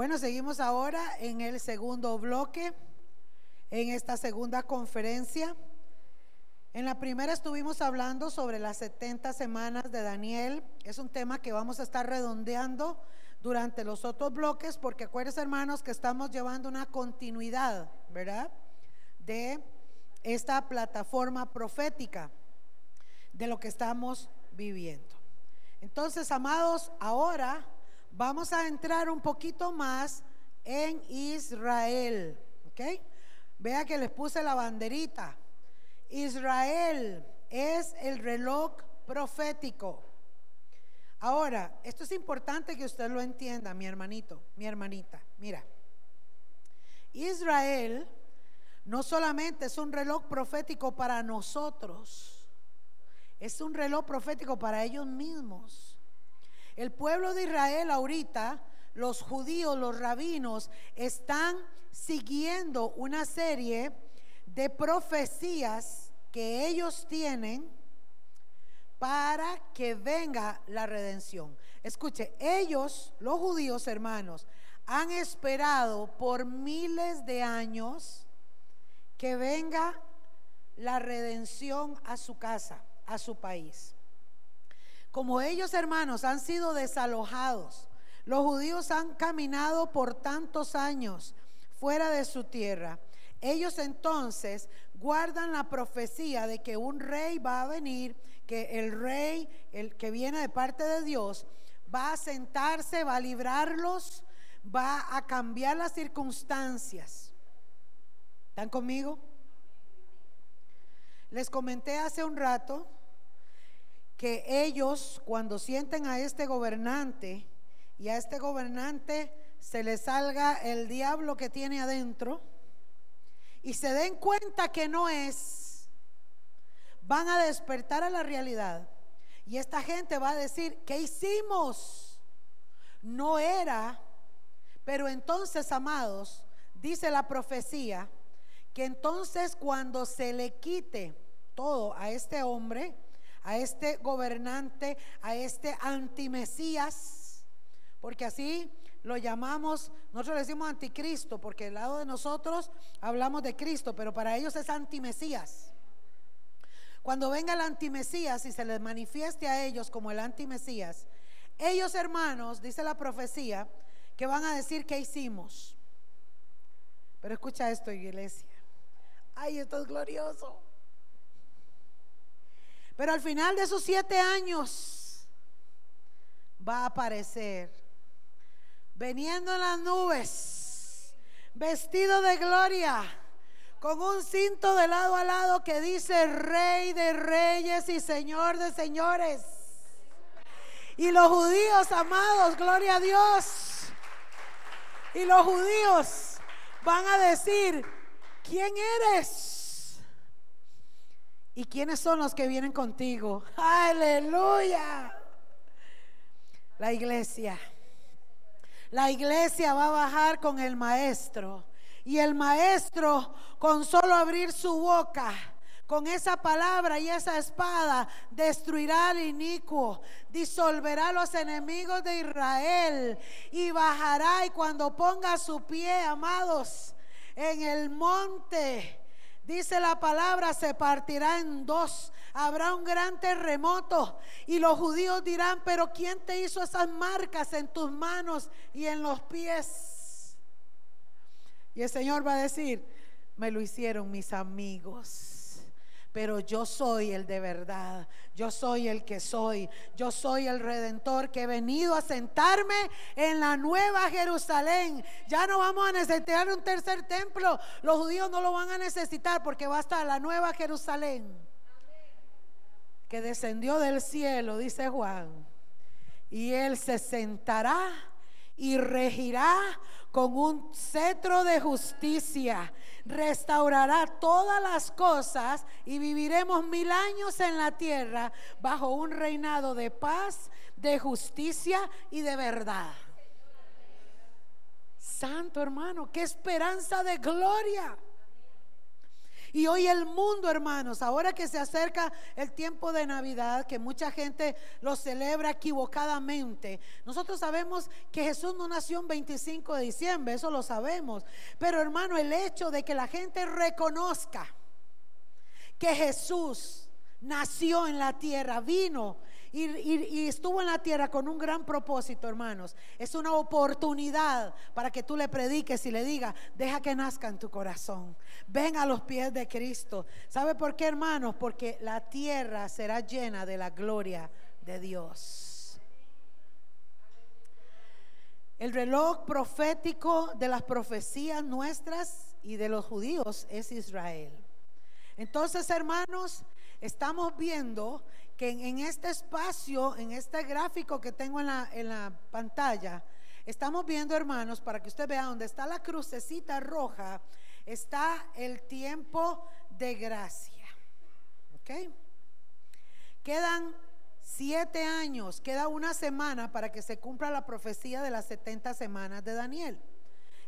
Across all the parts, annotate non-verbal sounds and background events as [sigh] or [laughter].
Bueno, seguimos ahora en el segundo bloque, en esta segunda conferencia. En la primera estuvimos hablando sobre las 70 semanas de Daniel. Es un tema que vamos a estar redondeando durante los otros bloques, porque acuérdense hermanos que estamos llevando una continuidad, ¿verdad? De esta plataforma profética, de lo que estamos viviendo. Entonces, amados, ahora vamos a entrar un poquito más en Israel. ¿Ok? Vea que les puse la banderita. Israel es el reloj profético. Ahora, esto es importante que usted lo entienda, mi hermanito, mi hermanita. Mira, Israel no solamente es un reloj profético para nosotros, es un reloj profético para ellos mismos. El pueblo de Israel ahorita, los judíos, los rabinos, están siguiendo una serie de profecías que ellos tienen para que venga la redención. Escuche, ellos, los judíos hermanos, han esperado por miles de años que venga la redención a su casa, a su país. Como ellos, hermanos, han sido desalojados, los judíos han caminado por tantos años fuera de su tierra. Ellos entonces guardan la profecía de que un rey va a venir, que el rey, el que viene de parte de Dios, va a sentarse, va a librarlos, va a cambiar las circunstancias. ¿Están conmigo? Les comenté hace un rato que ellos cuando sienten a este gobernante y a este gobernante se le salga el diablo que tiene adentro y se den cuenta que no es, van a despertar a la realidad. Y esta gente va a decir, ¿qué hicimos? No era, pero entonces, amados, dice la profecía, que entonces cuando se le quite todo a este hombre, a este gobernante, a este antimesías, porque así lo llamamos, nosotros le decimos anticristo, porque al lado de nosotros hablamos de Cristo, pero para ellos es antimesías. Cuando venga el antimesías y se les manifieste a ellos como el antimesías, ellos hermanos, dice la profecía, que van a decir que hicimos. Pero escucha esto, iglesia. Ay, esto es glorioso. Pero al final de esos siete años va a aparecer, veniendo en las nubes, vestido de gloria, con un cinto de lado a lado que dice Rey de Reyes y Señor de Señores. Y los judíos, amados, gloria a Dios. Y los judíos van a decir, ¿quién eres? ¿Y quiénes son los que vienen contigo? Aleluya. La iglesia. La iglesia va a bajar con el maestro. Y el maestro, con solo abrir su boca, con esa palabra y esa espada, destruirá al inicuo, disolverá a los enemigos de Israel y bajará. Y cuando ponga su pie, amados, en el monte Dice la palabra, se partirá en dos. Habrá un gran terremoto. Y los judíos dirán, pero ¿quién te hizo esas marcas en tus manos y en los pies? Y el Señor va a decir, me lo hicieron mis amigos pero yo soy el de verdad, yo soy el que soy, yo soy el redentor que he venido a sentarme en la nueva Jerusalén. Ya no vamos a necesitar un tercer templo, los judíos no lo van a necesitar porque va a estar la nueva Jerusalén que descendió del cielo, dice Juan, y él se sentará y regirá con un cetro de justicia. Restaurará todas las cosas y viviremos mil años en la tierra bajo un reinado de paz, de justicia y de verdad. Santo hermano, qué esperanza de gloria. Y hoy el mundo, hermanos, ahora que se acerca el tiempo de Navidad, que mucha gente lo celebra equivocadamente, nosotros sabemos que Jesús no nació el 25 de diciembre, eso lo sabemos. Pero hermano, el hecho de que la gente reconozca que Jesús nació en la tierra, vino y, estuvo en la tierra con un gran propósito, hermanos. Es una oportunidad para que tú le prediques y le digas, deja que nazca en tu corazón. Ven a los pies de Cristo. ¿Sabe por qué, hermanos? Porque la tierra será llena de la gloria de Dios. El reloj profético de las profecías nuestras y de los judíos es Israel. Entonces, hermanos, estamos viendo que en, este espacio, en este gráfico que tengo en la, en la pantalla, estamos viendo, hermanos, para que usted vea donde está la crucecita roja, está el tiempo de gracia. ¿Ok? Quedan siete años, queda una semana para que se cumpla la profecía de las 70 semanas de Daniel.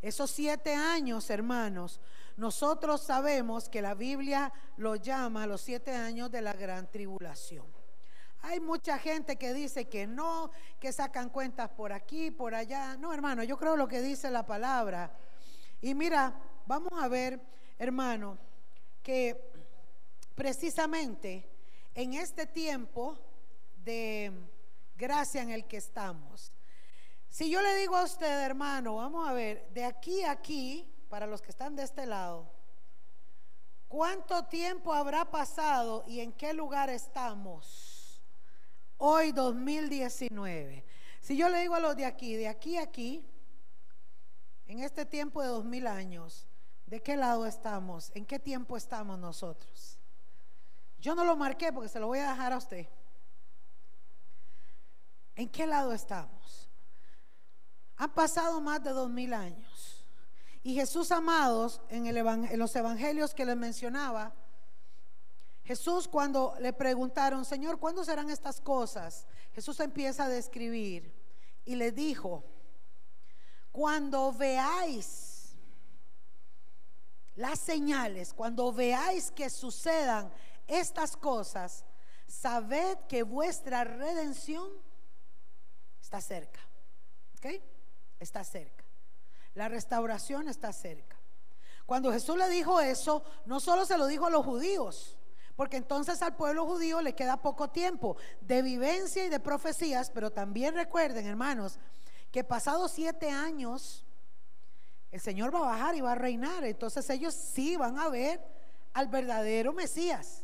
Esos siete años, hermanos, nosotros sabemos que la Biblia lo llama los siete años de la gran tribulación. Hay mucha gente que dice que no, que sacan cuentas por aquí, por allá. No, hermano, yo creo lo que dice la palabra. Y mira, vamos a ver, hermano, que precisamente en este tiempo de gracia en el que estamos, si yo le digo a usted, hermano, vamos a ver, de aquí a aquí, para los que están de este lado, ¿cuánto tiempo habrá pasado y en qué lugar estamos? Hoy 2019. Si yo le digo a los de aquí, de aquí a aquí, en este tiempo de dos mil años, ¿de qué lado estamos? ¿En qué tiempo estamos nosotros? Yo no lo marqué porque se lo voy a dejar a usted. ¿En qué lado estamos? Han pasado más de dos mil años. Y Jesús, amados, en, en los evangelios que les mencionaba, Jesús cuando le preguntaron, Señor, ¿cuándo serán estas cosas? Jesús empieza a describir y le dijo, cuando veáis las señales, cuando veáis que sucedan estas cosas, sabed que vuestra redención está cerca. ¿Ok? Está cerca. La restauración está cerca. Cuando Jesús le dijo eso, no solo se lo dijo a los judíos, porque entonces al pueblo judío le queda poco tiempo de vivencia y de profecías, pero también recuerden, hermanos, que pasados siete años, el Señor va a bajar y va a reinar. Entonces ellos sí van a ver al verdadero Mesías.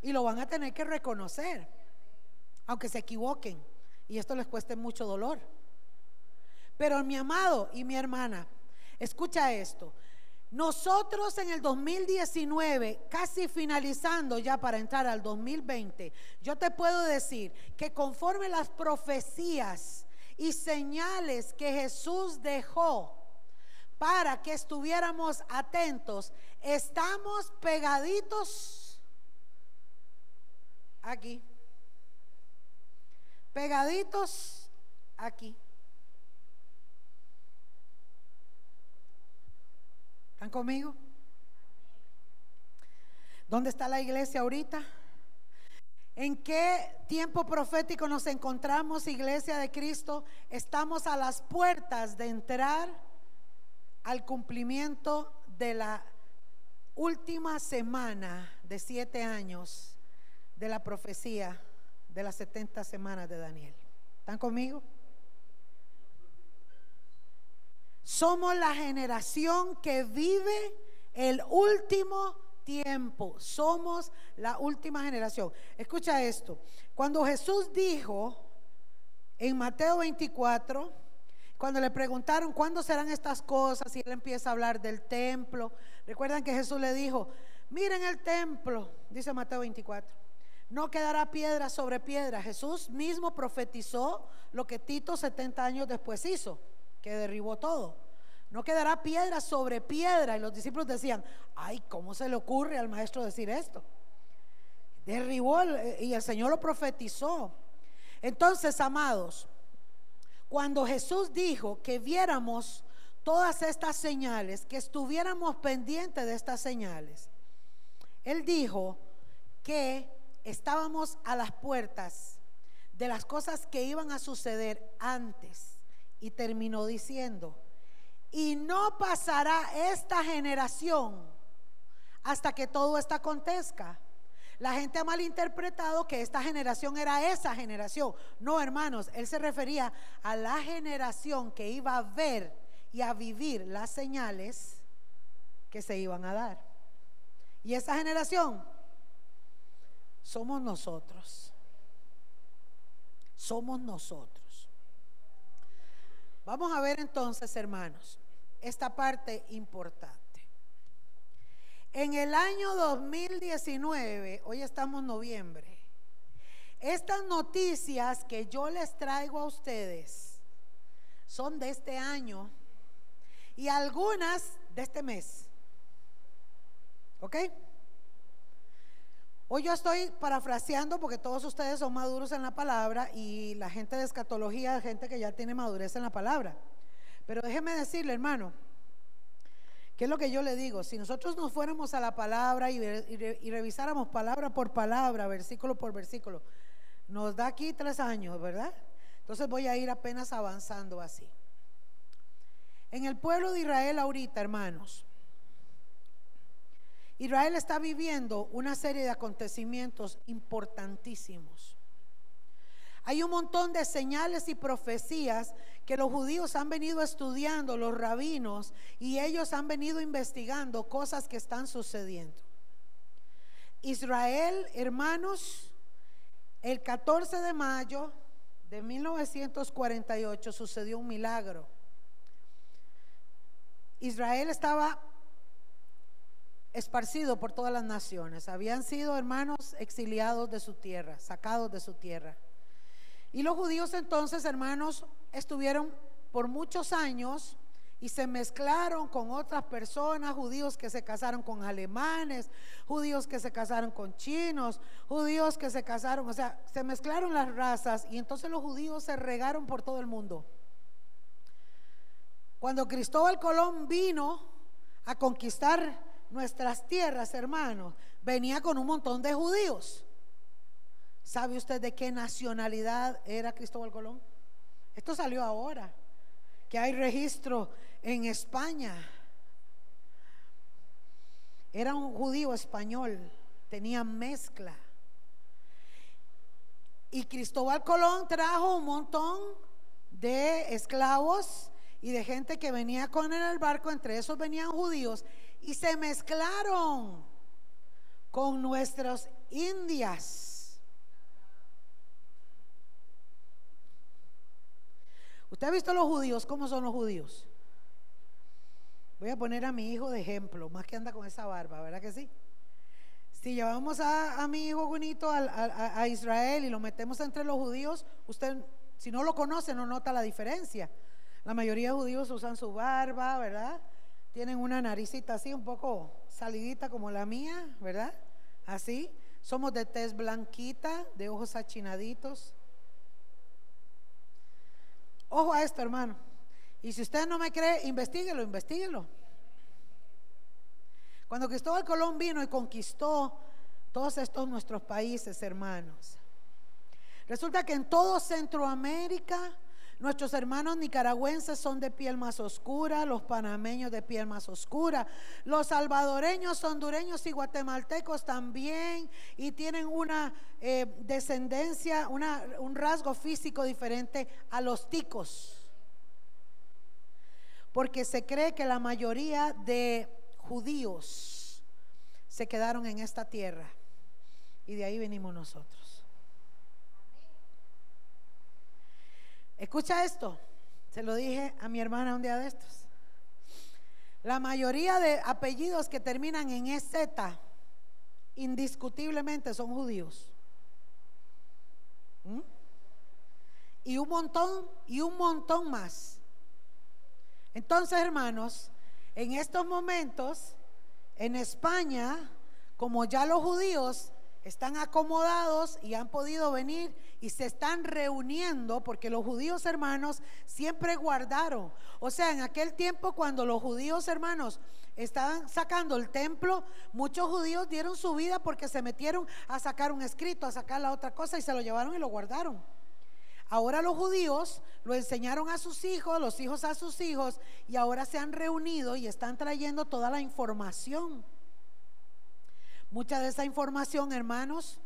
Y lo van a tener que reconocer, aunque se equivoquen. Y esto les cueste mucho dolor. Pero mi amado y mi hermana, escucha esto. Nosotros en el 2019, casi finalizando ya para entrar al 2020, yo te puedo decir que conforme las profecías y señales que Jesús dejó para que estuviéramos atentos, estamos pegaditos aquí. Pegaditos aquí. ¿Están conmigo? ¿Dónde está la iglesia ahorita? ¿En qué tiempo profético nos encontramos, iglesia de Cristo? Estamos a las puertas de entrar al cumplimiento de la última semana de siete años de la profecía de las 70 semanas de Daniel. ¿Están conmigo? Somos la generación que vive el último tiempo. Somos la última generación. Escucha esto. Cuando Jesús dijo en Mateo 24, cuando le preguntaron cuándo serán estas cosas, y él empieza a hablar del templo, recuerdan que Jesús le dijo, miren el templo, dice Mateo 24, no quedará piedra sobre piedra. Jesús mismo profetizó lo que Tito 70 años después hizo que derribó todo. No quedará piedra sobre piedra. Y los discípulos decían, ay, ¿cómo se le ocurre al maestro decir esto? Derribó y el Señor lo profetizó. Entonces, amados, cuando Jesús dijo que viéramos todas estas señales, que estuviéramos pendientes de estas señales, Él dijo que estábamos a las puertas de las cosas que iban a suceder antes y terminó diciendo, y no pasará esta generación hasta que todo esto acontezca. La gente ha malinterpretado que esta generación era esa generación. No, hermanos, él se refería a la generación que iba a ver y a vivir las señales que se iban a dar. Y esa generación somos nosotros. Somos nosotros. Vamos a ver entonces, hermanos, esta parte importante. En el año 2019, hoy estamos en noviembre, estas noticias que yo les traigo a ustedes son de este año y algunas de este mes. ¿Ok? Hoy yo estoy parafraseando porque todos ustedes son maduros en la palabra y la gente de escatología, gente que ya tiene madurez en la palabra. Pero déjeme decirle, hermano, ¿qué es lo que yo le digo? Si nosotros nos fuéramos a la palabra y, y revisáramos palabra por palabra, versículo por versículo, nos da aquí tres años, ¿verdad? Entonces voy a ir apenas avanzando así. En el pueblo de Israel ahorita, hermanos, Israel está viviendo una serie de acontecimientos importantísimos. Hay un montón de señales y profecías que los judíos han venido estudiando, los rabinos, y ellos han venido investigando cosas que están sucediendo. Israel, hermanos, el 14 de mayo de 1948 sucedió un milagro. Israel estaba esparcido por todas las naciones. Habían sido hermanos exiliados de su tierra, sacados de su tierra. Y los judíos entonces, hermanos, estuvieron por muchos años y se mezclaron con otras personas, judíos que se casaron con alemanes, judíos que se casaron con chinos, judíos que se casaron, o sea, se mezclaron las razas y entonces los judíos se regaron por todo el mundo. Cuando Cristóbal Colón vino a conquistar nuestras tierras, hermanos, venía con un montón de judíos. ¿Sabe usted de qué nacionalidad era Cristóbal Colón? Esto salió ahora, que hay registro en España. Era un judío español, tenía mezcla. Y Cristóbal Colón trajo un montón de esclavos y de gente que venía con él en el barco, entre esos venían judíos, y se mezclaron con nuestras indias. ¿Usted ha visto los judíos? ¿Cómo son los judíos? Voy a poner a mi hijo de ejemplo, más que anda con esa barba, ¿verdad que sí? Si llevamos a, mi hijo bonito a, a Israel y lo metemos entre los judíos, usted, si no lo conoce, no nota la diferencia. La mayoría de judíos usan su barba, ¿verdad? Tienen una naricita así, un poco salidita como la mía, ¿verdad? Así. Somos de tez blanquita, de ojos achinaditos. Ojo a esto, hermano. Y si usted no me cree, investiguelo, investiguelo. Cuando Cristóbal Colón vino y conquistó todos estos nuestros países, hermanos, resulta que en todo Centroamérica Nuestros hermanos nicaragüenses son de piel más oscura, los panameños de piel más oscura, los salvadoreños, hondureños y guatemaltecos también y tienen una eh, descendencia, un rasgo físico diferente a los ticos. Porque se cree que la mayoría de judíos se quedaron en esta tierra y de ahí venimos nosotros. Escucha esto, se lo dije a mi hermana un día de estos. La mayoría de apellidos que terminan en EZ indiscutiblemente son judíos. ¿Mm? Y un montón, y un montón más. Entonces, hermanos, en estos momentos, en España, como ya los judíos están acomodados y han podido venir y se están reuniendo porque los judíos hermanos siempre guardaron. O sea, en aquel tiempo cuando los judíos hermanos estaban sacando el templo, muchos judíos dieron su vida porque se metieron a sacar un escrito, a sacar la otra cosa y se lo llevaron y lo guardaron. Ahora los judíos lo enseñaron a sus hijos, los hijos a sus hijos, y ahora se han reunido y están trayendo toda la información. Mucha de esa información, hermanos,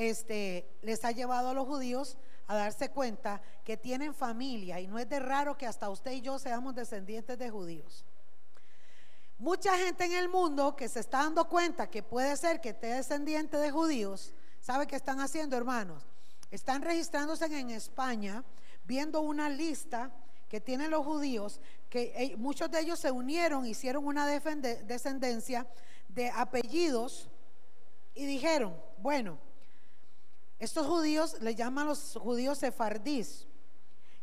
este, les ha llevado a los judíos a darse cuenta que tienen familia y no es de raro que hasta usted y yo seamos descendientes de judíos. Mucha gente en el mundo que se está dando cuenta que puede ser que esté descendiente de judíos, ¿sabe qué están haciendo, hermanos? Están registrándose en España, viendo una lista que tienen los judíos, que eh, muchos de ellos se unieron, hicieron una descendencia de apellidos y dijeron, bueno, estos judíos le llaman los judíos sefardís.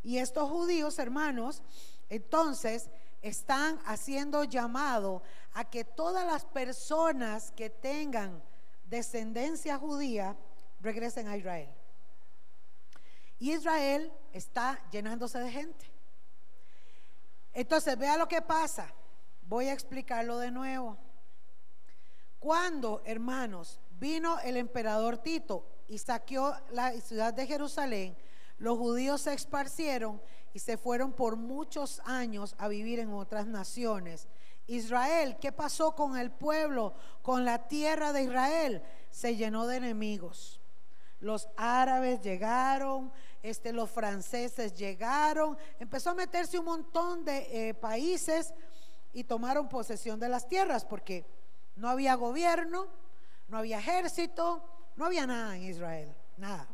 Y estos judíos, hermanos, entonces están haciendo llamado a que todas las personas que tengan descendencia judía regresen a Israel. Y Israel está llenándose de gente. Entonces, vea lo que pasa. Voy a explicarlo de nuevo. Cuando, hermanos, vino el emperador Tito y saqueó la ciudad de Jerusalén, los judíos se esparcieron y se fueron por muchos años a vivir en otras naciones. Israel, ¿qué pasó con el pueblo, con la tierra de Israel? Se llenó de enemigos. Los árabes llegaron, este, los franceses llegaron, empezó a meterse un montón de eh, países y tomaron posesión de las tierras porque no había gobierno, no había ejército, no había nada en Israel, nada.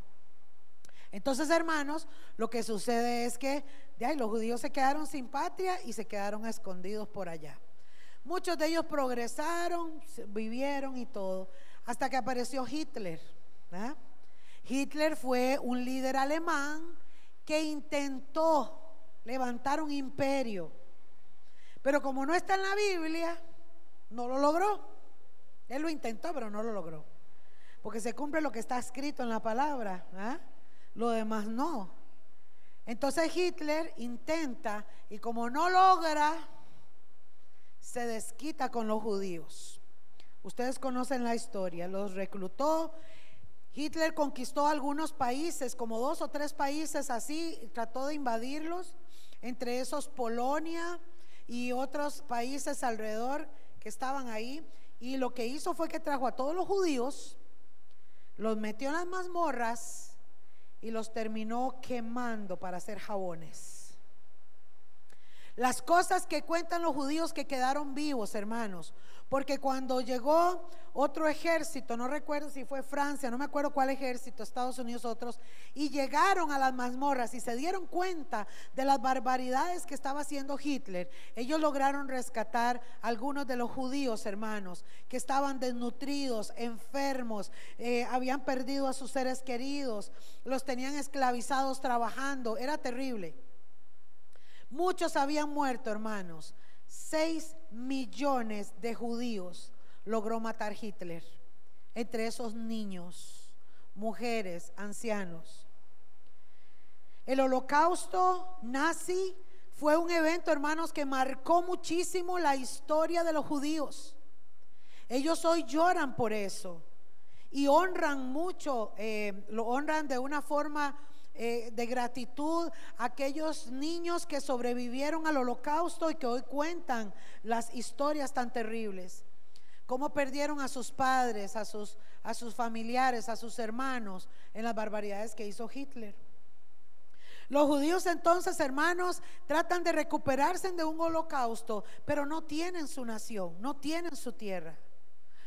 Entonces, hermanos, lo que sucede es que de ahí, los judíos se quedaron sin patria y se quedaron escondidos por allá. Muchos de ellos progresaron, vivieron y todo, hasta que apareció Hitler. Hitler fue un líder alemán que intentó levantar un imperio, pero como no está en la Biblia, no lo logró. Él lo intentó, pero no lo logró. Porque se cumple lo que está escrito en la palabra. ¿ah? Lo demás no. Entonces Hitler intenta y como no logra, se desquita con los judíos. Ustedes conocen la historia. Los reclutó. Hitler conquistó algunos países, como dos o tres países así, trató de invadirlos, entre esos Polonia y otros países alrededor que estaban ahí. Y lo que hizo fue que trajo a todos los judíos, los metió en las mazmorras y los terminó quemando para hacer jabones. Las cosas que cuentan los judíos que quedaron vivos, hermanos, porque cuando llegó otro ejército, no recuerdo si fue Francia, no me acuerdo cuál ejército, Estados Unidos, otros, y llegaron a las mazmorras y se dieron cuenta de las barbaridades que estaba haciendo Hitler, ellos lograron rescatar algunos de los judíos, hermanos, que estaban desnutridos, enfermos, eh, habían perdido a sus seres queridos, los tenían esclavizados trabajando, era terrible. Muchos habían muerto, hermanos. 6 millones de judíos logró matar Hitler, entre esos niños, mujeres, ancianos. El holocausto nazi fue un evento, hermanos, que marcó muchísimo la historia de los judíos. Ellos hoy lloran por eso y honran mucho, eh, lo honran de una forma eh, de gratitud a aquellos niños que sobrevivieron al holocausto y que hoy cuentan las historias tan terribles. Cómo perdieron a sus padres, a sus, a sus familiares, a sus hermanos en las barbaridades que hizo Hitler. Los judíos entonces, hermanos, tratan de recuperarse de un holocausto, pero no tienen su nación, no tienen su tierra,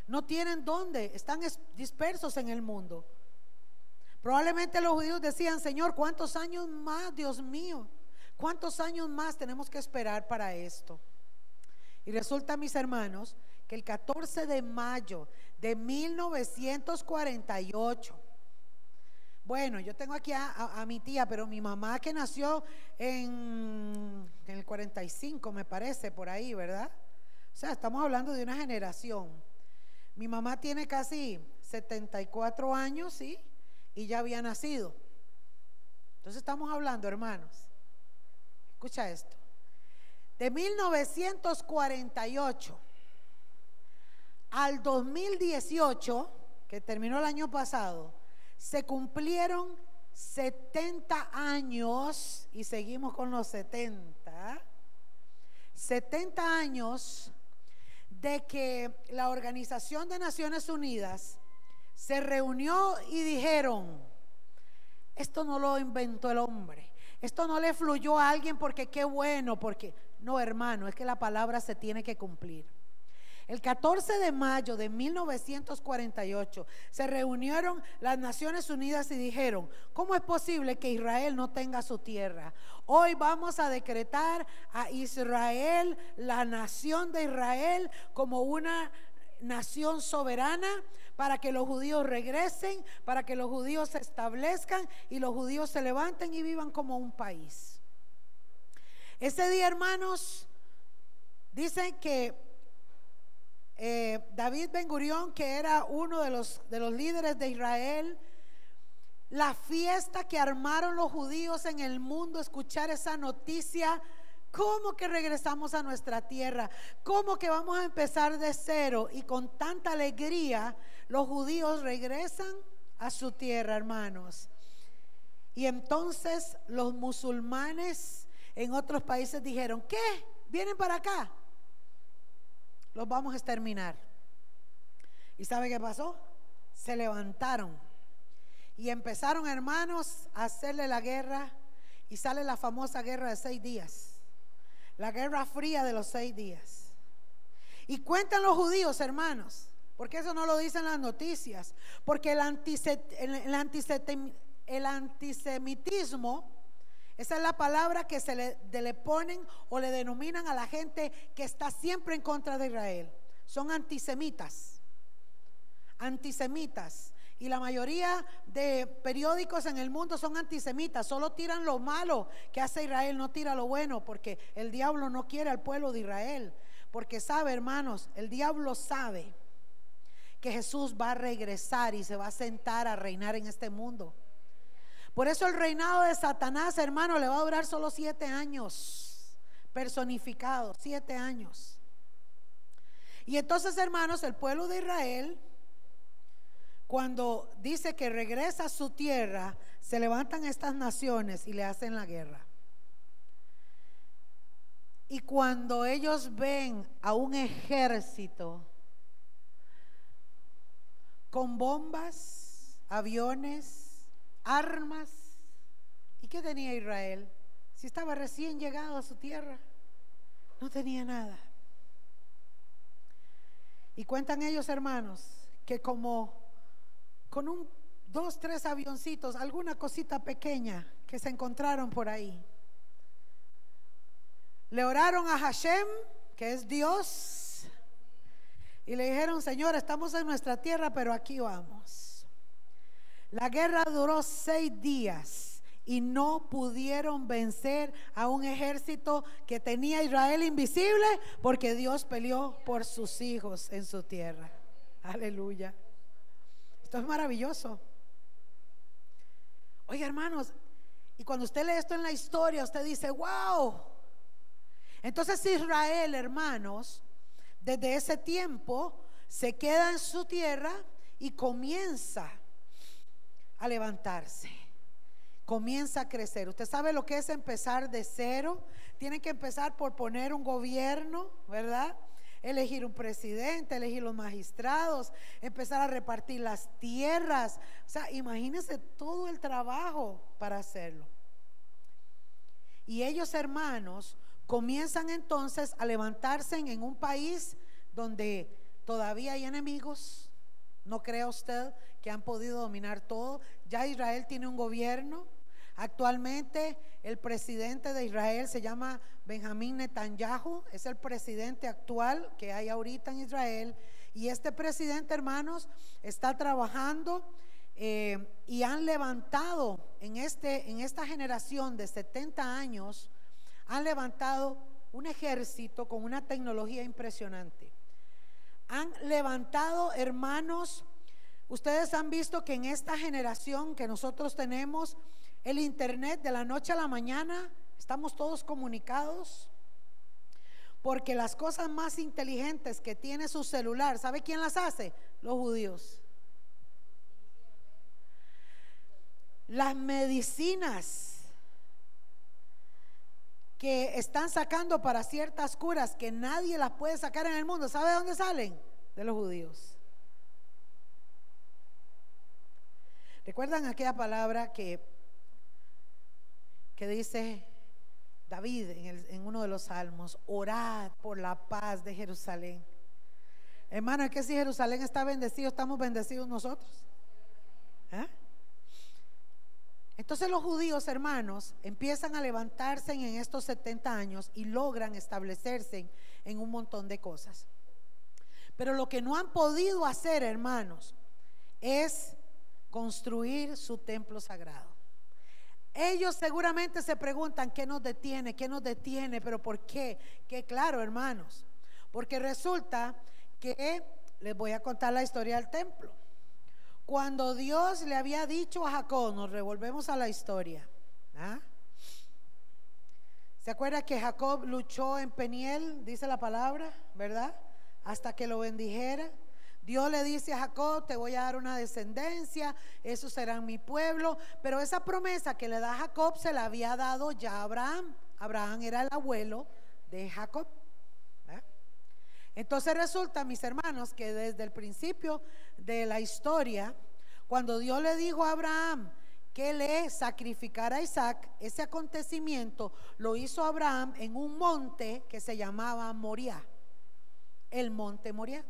no tienen dónde, están dispersos en el mundo. Probablemente los judíos decían, Señor, ¿cuántos años más, Dios mío? ¿Cuántos años más tenemos que esperar para esto? Y resulta, mis hermanos, que el 14 de mayo de 1948, bueno, yo tengo aquí a, mi tía, pero mi mamá que nació en, en el 45, me parece, por ahí, ¿verdad? O sea, estamos hablando de una generación. Mi mamá tiene casi 74 años, ¿sí? Y ya había nacido. Entonces estamos hablando, hermanos. Escucha esto. De 1948 al 2018, que terminó el año pasado, se cumplieron 70 años, y seguimos con los 70, 70 años de que la Organización de Naciones Unidas se reunió y dijeron, esto no lo inventó el hombre, esto no le fluyó a alguien porque qué bueno, porque no hermano, es que la palabra se tiene que cumplir. El 14 de mayo de 1948 se reunieron las Naciones Unidas y dijeron, ¿cómo es posible que Israel no tenga su tierra? Hoy vamos a decretar a Israel, la nación de Israel, como una nación soberana para que los judíos regresen, para que los judíos se establezcan y los judíos se levanten y vivan como un país. Ese día, hermanos, dicen que eh, David Ben Gurión, que era uno de los, de los líderes de Israel, la fiesta que armaron los judíos en el mundo, escuchar esa noticia, ¿cómo que regresamos a nuestra tierra? ¿Cómo que vamos a empezar de cero? Y con tanta alegría los judíos regresan a su tierra, hermanos. Y entonces los musulmanes en otros países dijeron, ¿qué? ¿Vienen para acá? los vamos a exterminar. ¿Y sabe qué pasó? Se levantaron y empezaron, hermanos, a hacerle la guerra y sale la famosa guerra de seis días, la guerra fría de los seis días. Y cuentan los judíos, hermanos, porque eso no lo dicen las noticias, porque el, antisemitismo esa es la palabra que se le, ponen o le denominan a la gente que está siempre en contra de Israel. Son antisemitas. Antisemitas. Y la mayoría de periódicos en el mundo son antisemitas. Solo tiran lo malo que hace Israel, no tira lo bueno, porque el diablo no quiere al pueblo de Israel. Porque sabe, hermanos, el diablo sabe que Jesús va a regresar y se va a sentar a reinar en este mundo. Por eso el reinado de Satanás, hermano, le va a durar solo siete años. Personificado, siete años. Y entonces, hermanos, el pueblo de Israel, cuando dice que regresa a su tierra, se levantan estas naciones y le hacen la guerra. Y cuando ellos ven a un ejército con bombas, aviones, armas. ¿Y qué tenía Israel? Si estaba recién llegado a su tierra, no tenía nada. Y cuentan ellos, hermanos, que como con un dos, tres avioncitos, alguna cosita pequeña que se encontraron por ahí, le oraron a Hashem, que es Dios, y le dijeron, Señor, estamos en nuestra tierra, pero aquí vamos. La guerra duró seis días y no pudieron vencer a un ejército que tenía Israel invisible porque Dios peleó por sus hijos en su tierra. Aleluya. Esto es maravilloso. Oye, hermanos, y cuando usted lee esto en la historia, usted dice, wow. Entonces Israel, hermanos, desde ese tiempo se queda en su tierra y comienza a levantarse. Comienza a crecer. Usted sabe lo que es empezar de cero. Tienen que empezar por poner un gobierno, ¿verdad? Elegir un presidente, elegir los magistrados, empezar a repartir las tierras. O sea, imagínense todo el trabajo para hacerlo. Y ellos, hermanos, comienzan entonces a levantarse en un país donde todavía hay enemigos. ¿No crea usted que han podido dominar todo. Ya Israel tiene un gobierno. Actualmente el presidente de Israel se llama Benjamín Netanyahu, es el presidente actual que hay ahorita en Israel. Y este presidente, hermanos, está trabajando eh, y han levantado en, este, en esta generación de 70 años, han levantado un ejército con una tecnología impresionante. Han levantado, hermanos, Ustedes han visto que en esta generación que nosotros tenemos, el Internet de la noche a la mañana, estamos todos comunicados. Porque las cosas más inteligentes que tiene su celular, ¿sabe quién las hace? Los judíos. Las medicinas que están sacando para ciertas curas que nadie las puede sacar en el mundo, ¿sabe de dónde salen? De los judíos. ¿Recuerdan aquella palabra que, que dice David en, en, uno de los salmos? Orad por la paz de Jerusalén. Hermano, es que si Jerusalén está bendecido, estamos bendecidos nosotros. ¿Eh? Entonces los judíos, hermanos, empiezan a levantarse en estos 70 años y logran establecerse en un montón de cosas. Pero lo que no han podido hacer, hermanos, es construir su templo sagrado. Ellos seguramente se preguntan qué nos detiene, qué nos detiene, pero ¿por qué? Que claro, hermanos, porque resulta que les voy a contar la historia del templo. Cuando Dios le había dicho a Jacob, nos revolvemos a la historia. ¿ah? ¿Se acuerda que Jacob luchó en Peniel, dice la palabra, verdad? Hasta que lo bendijera. Dios le dice a Jacob, te voy a dar una descendencia, esos serán mi pueblo. Pero esa promesa que le da Jacob se la había dado ya a Abraham. Abraham era el abuelo de Jacob. Entonces resulta, mis hermanos, que desde el principio de la historia, cuando Dios le dijo a Abraham que le sacrificara a Isaac, ese acontecimiento lo hizo Abraham en un monte que se llamaba Moriah, el monte Moriah.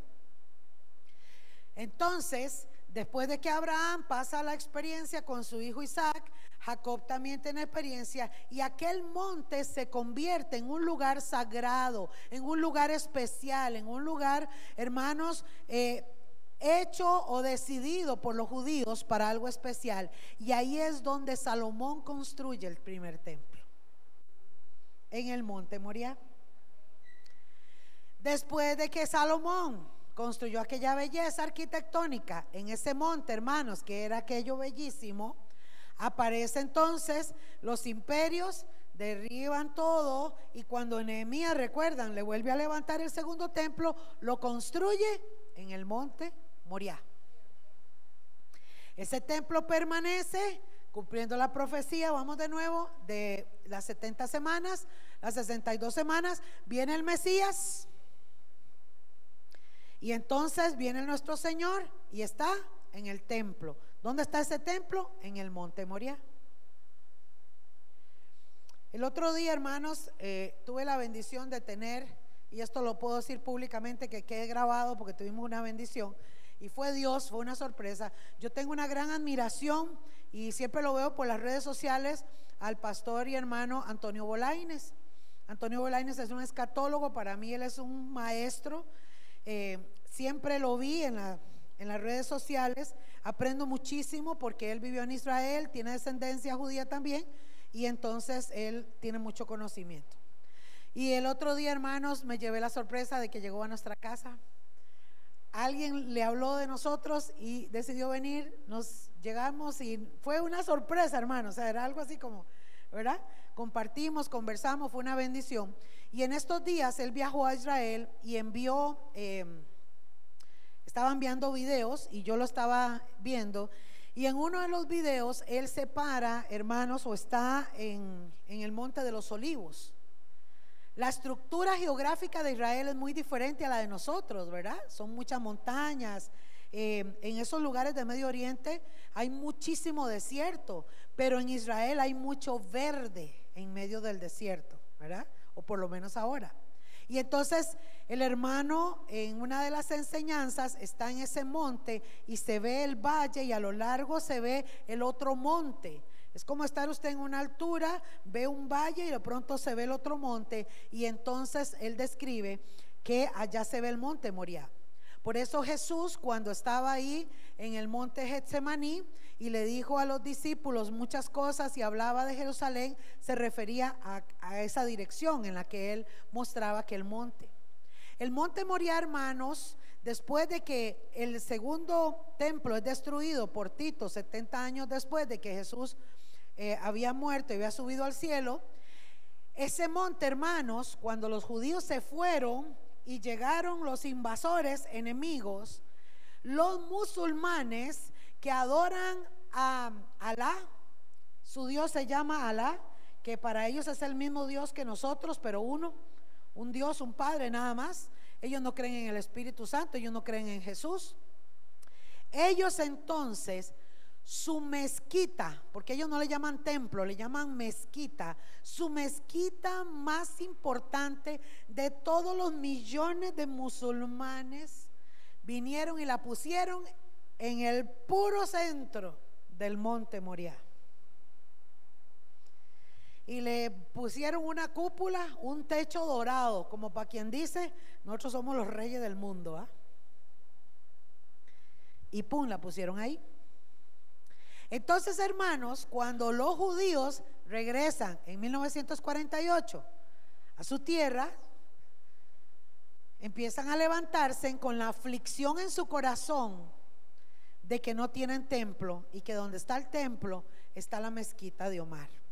Entonces, después de que Abraham pasa la experiencia con su hijo Isaac, Jacob también tiene experiencia y aquel monte se convierte en un lugar sagrado, en un lugar especial, en un lugar, hermanos, eh, hecho o decidido por los judíos para algo especial. Y ahí es donde Salomón construye el primer templo, en el monte Moriah. Después de que Salomón construyó aquella belleza arquitectónica en ese monte, hermanos, que era aquello bellísimo, Aparece entonces los imperios, derriban todo y cuando Nehemías, recuerdan, le vuelve a levantar el segundo templo, lo construye en el monte Moriah. Ese templo permanece cumpliendo la profecía, vamos de nuevo, de las 70 semanas, las 62 semanas, viene el Mesías. Y entonces viene nuestro Señor y está en el templo. ¿Dónde está ese templo? En el monte Moria. El otro día, hermanos, eh, tuve la bendición de tener, y esto lo puedo decir públicamente, que quede grabado porque tuvimos una bendición, y fue Dios, fue una sorpresa. Yo tengo una gran admiración, y siempre lo veo por las redes sociales, al pastor y hermano Antonio Bolaines. Antonio Bolaines es un escatólogo, para mí él es un maestro. Eh, siempre lo vi en la en las redes sociales. Aprendo muchísimo porque él vivió en Israel, tiene descendencia judía también y entonces él tiene mucho conocimiento. Y el otro día, hermanos, me llevé la sorpresa de que llegó a nuestra casa. Alguien le habló de nosotros y decidió venir. Nos llegamos y fue una sorpresa, hermanos. O sea, era algo así como, ¿verdad? Compartimos, conversamos, fue una bendición. Y en estos días él viajó a Israel y envió... Eh, estaba enviando videos y yo lo estaba viendo. Y en uno de los videos él se para, hermanos, o está en, el monte de los olivos. La estructura geográfica de Israel es muy diferente a la de nosotros, ¿verdad? Son muchas montañas. Eh, en esos lugares de Medio Oriente hay muchísimo desierto, pero en Israel hay mucho verde en medio del desierto, ¿verdad? O por lo menos ahora. Y entonces el hermano en una de las enseñanzas está en ese monte y se ve el valle y a lo largo se ve el otro monte. Es como estar usted en una altura, ve un valle y de pronto se ve el otro monte y entonces él describe que allá se ve el monte Moriah. Por eso Jesús cuando estaba ahí en el monte Getsemaní y le dijo a los discípulos muchas cosas y hablaba de Jerusalén, se refería a, a esa dirección en la que él mostraba que el monte. El monte Moria, hermanos, después de que el segundo templo es destruido por Tito, 70 años después de que Jesús eh, había muerto y había subido al cielo, ese monte, hermanos, cuando los judíos se fueron y llegaron los invasores enemigos, los musulmanes que adoran a Alá, su Dios se llama Alá, que para ellos es el mismo Dios que nosotros, pero uno, un Dios, un Padre nada más. Ellos no creen en el Espíritu Santo, ellos no creen en Jesús. Ellos entonces, su mezquita, porque ellos no le llaman templo, le llaman mezquita, su mezquita más importante de todos los millones de musulmanes, vinieron y la pusieron en el puro centro del monte Moriah y le pusieron una cúpula, un techo dorado, como para quien dice, nosotros somos los reyes del mundo. ¿ah? Y pum, la pusieron ahí. Entonces, hermanos, cuando los judíos regresan en 1948 a su tierra, empiezan a levantarse con la aflicción en su corazón de que no tienen templo y que donde está el templo está la mezquita de Omar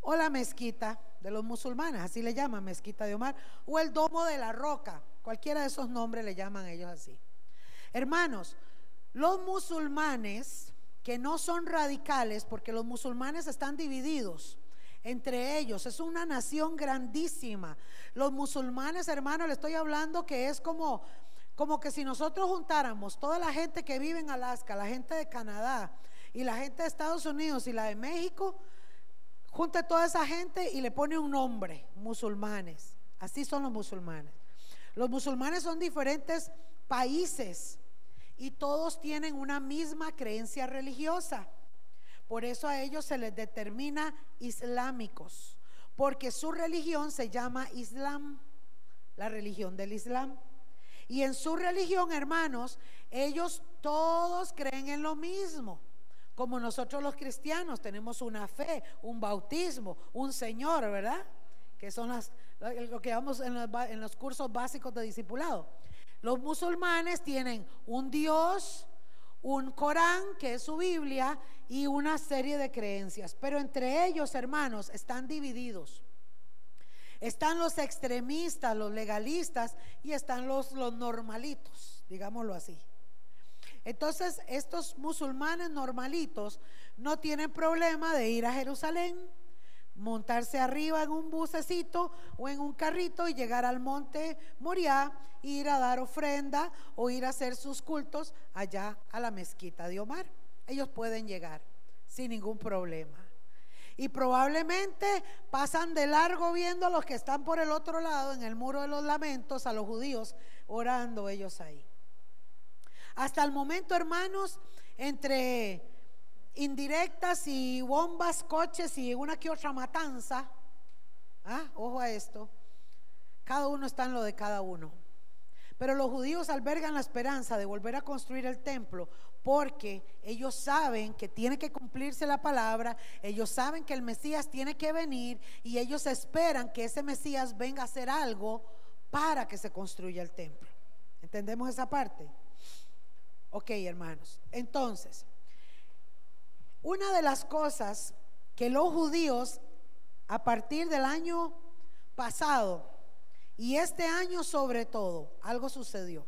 o la mezquita de los musulmanes, así le llaman, mezquita de Omar, o el domo de la roca, cualquiera de esos nombres le llaman ellos así. Hermanos, los musulmanes que no son radicales, porque los musulmanes están divididos entre ellos, es una nación grandísima. Los musulmanes, hermanos, le estoy hablando que es como, como que si nosotros juntáramos toda la gente que vive en Alaska, la gente de Canadá y la gente de Estados Unidos y la de México, junta toda esa gente y le pone un nombre, musulmanes. Así son los musulmanes. Los musulmanes son diferentes países y todos tienen una misma creencia religiosa. Por eso a ellos se les determina islámicos, porque su religión se llama Islam, la religión del Islam. Y en su religión, hermanos, ellos todos creen en lo mismo. Como nosotros los cristianos tenemos una fe, un bautismo, un Señor, ¿verdad? Que son las, lo que vamos en los, en los cursos básicos de discipulado. Los musulmanes tienen un Dios, un Corán, que es su Biblia, y una serie de creencias. Pero entre ellos, hermanos, están divididos. Están los extremistas, los legalistas, y están los, los normalitos, digámoslo así. Entonces, estos musulmanes normalitos no tienen problema de ir a Jerusalén, montarse arriba en un bucecito o en un carrito y llegar al monte Moriah, ir a dar ofrenda o ir a hacer sus cultos allá a la mezquita de Omar. Ellos pueden llegar sin ningún problema. Y probablemente pasan de largo viendo a los que están por el otro lado, en el muro de los lamentos, a los judíos, orando ellos ahí. Hasta el momento, hermanos, entre indirectas y bombas, coches y una que otra matanza, ¿ah? ojo a esto, cada uno está en lo de cada uno. Pero los judíos albergan la esperanza de volver a construir el templo porque ellos saben que tiene que cumplirse la palabra, ellos saben que el Mesías tiene que venir y ellos esperan que ese Mesías venga a hacer algo para que se construya el templo. ¿Entendemos esa parte? Ok, hermanos. Entonces, una de las cosas que los judíos a partir del año pasado y este año sobre todo, algo sucedió.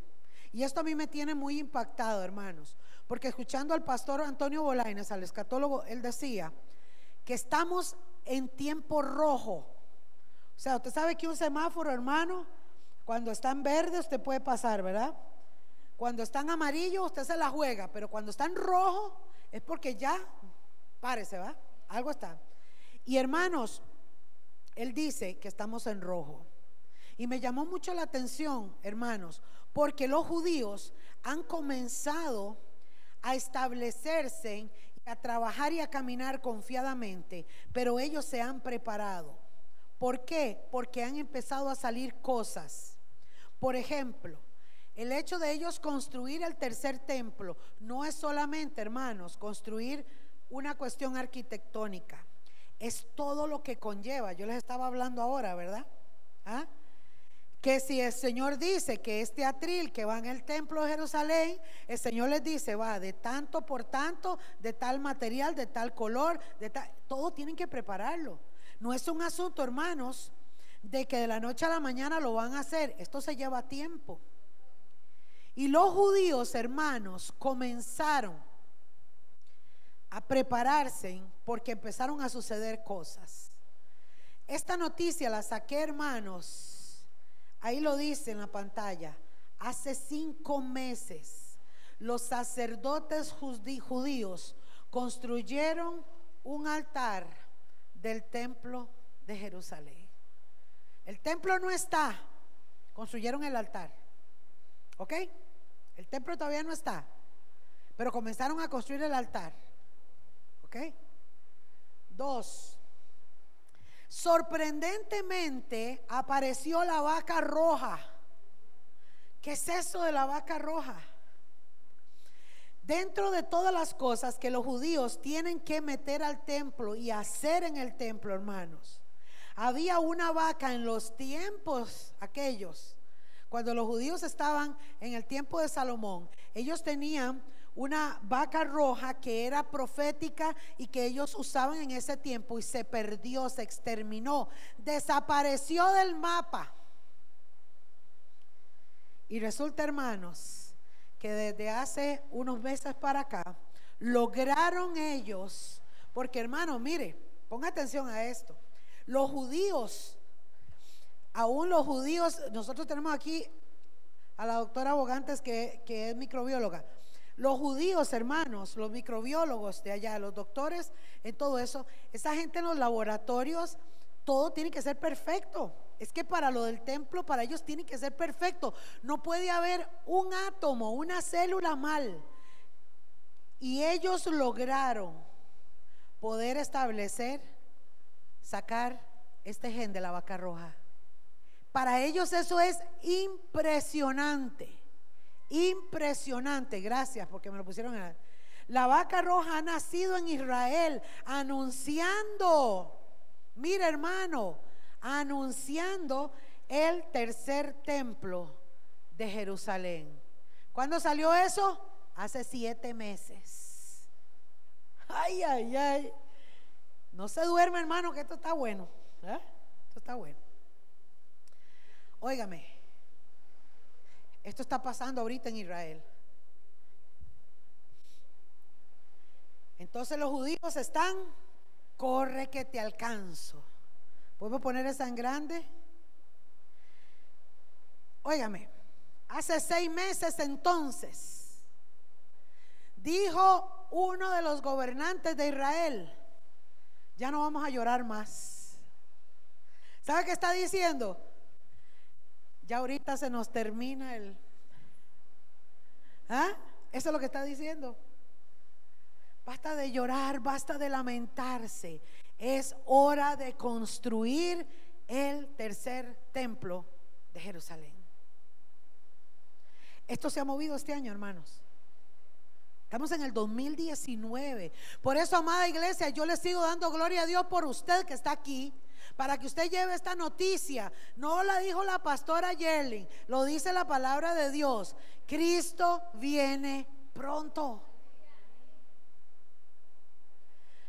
Y esto a mí me tiene muy impactado, hermanos, porque escuchando al pastor Antonio Bolaines, al escatólogo, él decía que estamos en tiempo rojo. O sea, usted sabe que un semáforo, hermano, cuando está en verde usted puede pasar, ¿verdad? Cuando está en amarillo, usted se la juega, pero cuando está en rojo, es porque ya, párese, ¿va? Algo está. Y hermanos, él dice que estamos en rojo. Y me llamó mucho la atención, hermanos, porque los judíos han comenzado a establecerse a trabajar y a caminar confiadamente, pero ellos se han preparado. ¿Por qué? Porque han empezado a salir cosas. Por ejemplo, el hecho de ellos construir el tercer templo no es solamente, hermanos, construir una cuestión arquitectónica, es todo lo que conlleva. Yo les estaba hablando ahora, ¿verdad? ¿Ah? que si el Señor dice que este atril que va en el templo de Jerusalén, el Señor les dice, va de tanto por tanto, de tal material, de tal color, de tal, todo tienen que prepararlo. No es un asunto, hermanos, de que de la noche a la mañana lo van a hacer. Esto se lleva tiempo. Y los judíos, hermanos, comenzaron a prepararse porque empezaron a suceder cosas. Esta noticia la saqué, hermanos, Ahí lo dice en la pantalla. Hace cinco meses los sacerdotes judíos construyeron un altar del templo de Jerusalén. El templo no está, construyeron el altar. ¿Ok? El templo todavía no está, pero comenzaron a construir el altar. ¿Ok? Dos, Sorprendentemente apareció la vaca roja. ¿Qué es eso de la vaca roja? Dentro de todas las cosas que los judíos tienen que meter al templo y hacer en el templo, hermanos, había una vaca en los tiempos aquellos, cuando los judíos estaban en el tiempo de Salomón, ellos tenían una vaca roja que era profética y que ellos usaban en ese tiempo y se perdió, se exterminó, desapareció del mapa. Y resulta, hermanos, que desde hace unos meses para acá lograron ellos, porque hermanos, mire, ponga atención a esto, los judíos, aún los judíos, nosotros tenemos aquí a la doctora Bogantes que, que es microbióloga, los judíos, hermanos, los microbiólogos de allá, los doctores, en todo eso, esa gente en los laboratorios, todo tiene que ser perfecto. Es que para lo del templo, para ellos tiene que ser perfecto. No puede haber un átomo, una célula mal. Y ellos lograron poder establecer, sacar este gen de la vaca roja. Para ellos eso es impresionante. Impresionante, gracias porque me lo pusieron a... La vaca roja ha nacido en Israel anunciando, mira hermano, anunciando el tercer templo de Jerusalén. ¿Cuándo salió eso? Hace siete meses. Ay, ay, ay. No se duerme, hermano, que esto está bueno. ¿eh? Esto está bueno. Óigame, esto está pasando ahorita en Israel. Entonces los judíos están, corre que te alcanzo. ¿Puedo poner esa en grande? Óigame, hace seis meses entonces, dijo uno de los gobernantes de Israel, ya no vamos a llorar más. ¿Sabe qué está diciendo? Ya ahorita se nos termina el... ¿Ah? Eso es lo que está diciendo. Basta de llorar, basta de lamentarse. Es hora de construir el tercer templo de Jerusalén. Esto se ha movido este año, hermanos. Estamos en el 2019. Por eso, amada iglesia, yo le sigo dando gloria a Dios por usted que está aquí para que usted lleve esta noticia. No la dijo la pastora Yerling, lo dice la palabra de Dios. Cristo viene pronto.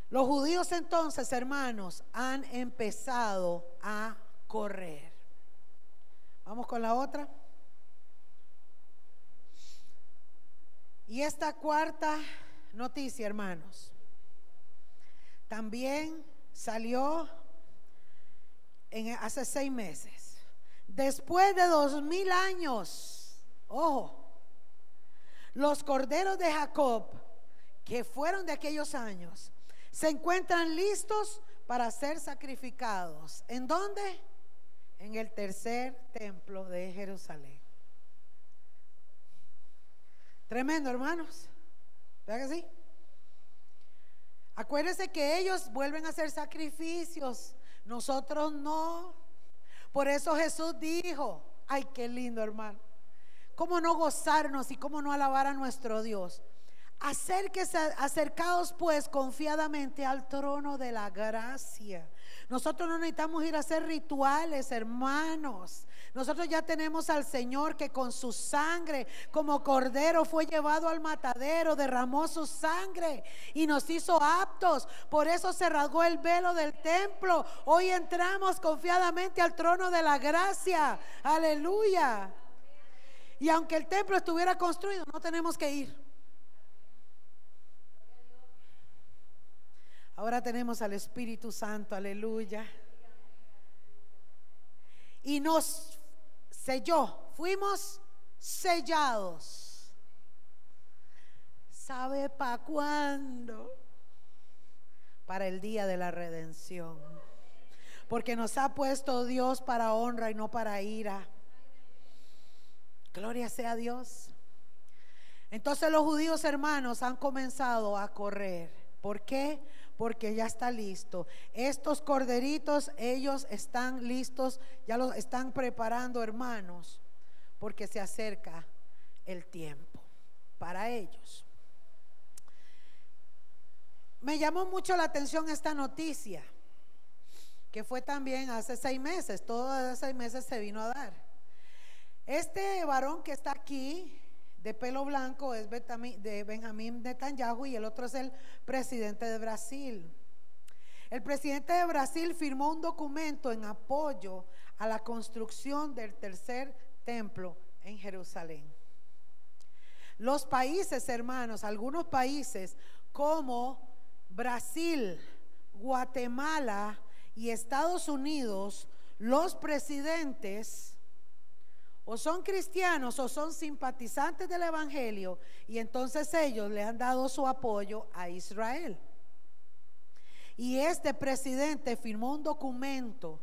Los judíos entonces, hermanos, han empezado a correr. Vamos con la otra. Y esta cuarta noticia, hermanos, también salió hace seis meses. Después de dos mil años, ojo, los corderos de Jacob, que fueron de aquellos años, se encuentran listos para ser sacrificados. ¿En dónde? En el tercer templo de Jerusalén. Tremendo, hermanos. ¿Verdad que sí? Acuérdense que ellos vuelven a hacer sacrificios nosotros no. Por eso Jesús dijo, ay, qué lindo hermano. ¿Cómo no gozarnos y cómo no alabar a nuestro Dios? Acérquese, acercados pues confiadamente al trono de la gracia. Nosotros no necesitamos ir a hacer rituales, hermanos. Nosotros ya tenemos al Señor que con su sangre, como cordero, fue llevado al matadero, derramó su sangre y nos hizo aptos. Por eso se rasgó el velo del templo. Hoy entramos confiadamente al trono de la gracia. Aleluya. Y aunque el templo estuviera construido, no tenemos que ir. Ahora tenemos al Espíritu Santo, aleluya. Y nos selló, fuimos sellados. ¿Sabe para cuándo? Para el día de la redención. Porque nos ha puesto Dios para honra y no para ira. Gloria sea Dios. Entonces los judíos hermanos han comenzado a correr. ¿Por qué? Porque ya está listo. Estos corderitos, ellos están listos, ya los están preparando, hermanos, porque se acerca el tiempo para ellos. Me llamó mucho la atención esta noticia, que fue también hace seis meses, todos esos seis meses se vino a dar. Este varón que está aquí, de pelo blanco es de Benjamín Netanyahu y el otro es el presidente de Brasil. El presidente de Brasil firmó un documento en apoyo a la construcción del tercer templo en Jerusalén. Los países, hermanos, algunos países como Brasil, Guatemala y Estados Unidos, los presidentes o son cristianos o son simpatizantes del Evangelio y entonces ellos le han dado su apoyo a Israel. Y este presidente firmó un documento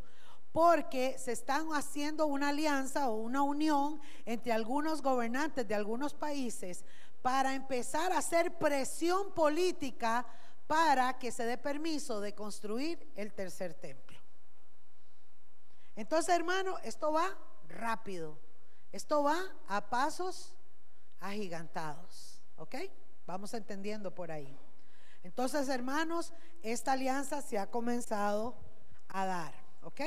porque se están haciendo una alianza o una unión entre algunos gobernantes de algunos países para empezar a hacer presión política para que se dé permiso de construir el tercer templo. Entonces, hermano, esto va rápido. Esto va a pasos agigantados, ¿ok? Vamos entendiendo por ahí. Entonces, hermanos, esta alianza se ha comenzado a dar, ¿ok?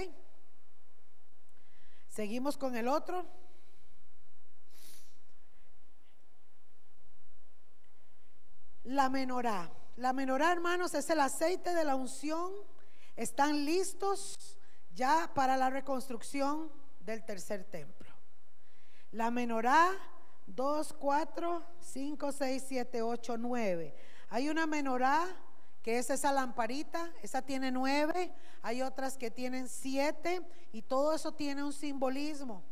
Seguimos con el otro. La menorá. La menorá, hermanos, es el aceite de la unción. Están listos ya para la reconstrucción del tercer templo. La menorá 2, 4, 5, 6, 7, 8, 9. Hay una menorá que es esa lamparita, esa tiene nueve, hay otras que tienen siete y todo eso tiene un simbolismo.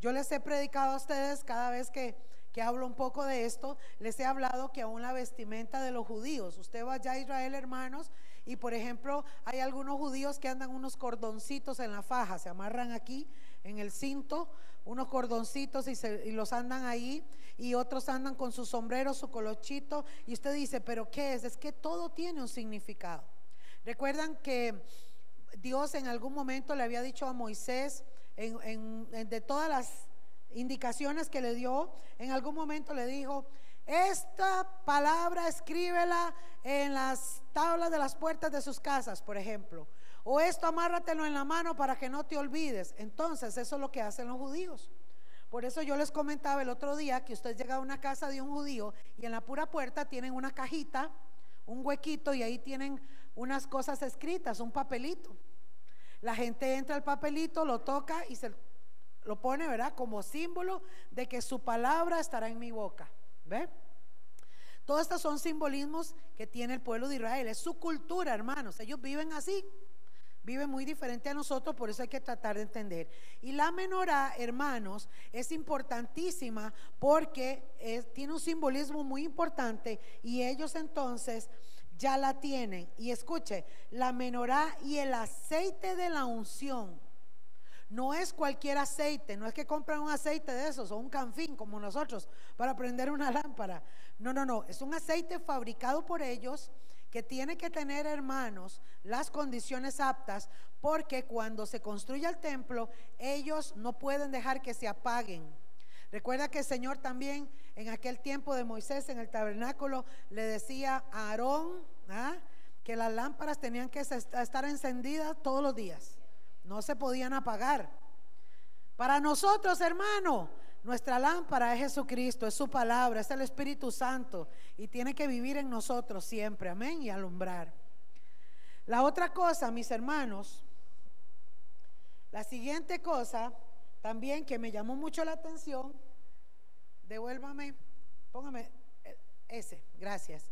Yo les he predicado a ustedes cada vez que, que hablo un poco de esto, les he hablado que aún la vestimenta de los judíos, usted va allá a Israel hermanos y por ejemplo hay algunos judíos que andan unos cordoncitos en la faja, se amarran aquí en el cinto unos cordoncitos y, los andan ahí y otros andan con su sombrero, su colochito y usted dice, pero ¿qué es? Es que todo tiene un significado. Recuerdan que Dios en algún momento le había dicho a Moisés, de todas las indicaciones que le dio, en algún momento le dijo, esta palabra escríbela en las tablas de las puertas de sus casas, por ejemplo. O esto amárratelo en la mano para que no te olvides. Entonces, eso es lo que hacen los judíos. Por eso yo les comentaba el otro día que usted llega a una casa de un judío y en la pura puerta tienen una cajita, un huequito y ahí tienen unas cosas escritas, un papelito. La gente entra al papelito, lo toca y se lo pone, ¿verdad? Como símbolo de que su palabra estará en mi boca. ¿Ve? Todos estos son simbolismos que tiene el pueblo de Israel. Es su cultura, hermanos. Ellos viven así vive muy diferente a nosotros, por eso hay que tratar de entender. Y la menorá, hermanos, es importantísima porque tiene un simbolismo muy importante y ellos entonces ya la tienen. Y escuche, la menorá y el aceite de la unción. No es cualquier aceite, no es que compran un aceite de esos o un canfín como nosotros para prender una [laughs] lámpara. No, no, no, es un aceite fabricado por ellos que tiene que tener, hermanos, las condiciones aptas, porque cuando se construye el templo, ellos no pueden dejar que se apaguen. Recuerda que el Señor también en aquel tiempo de Moisés en el tabernáculo le decía a Aarón ¿ah? que las lámparas tenían que estar encendidas todos los días, no se podían apagar. Para nosotros, hermano, nuestra lámpara es Jesucristo, es su palabra, es el Espíritu Santo y tiene que vivir en nosotros siempre, amén, y alumbrar. La otra cosa, mis hermanos, la siguiente cosa también que me llamó mucho la atención, devuélvame, póngame ese, gracias.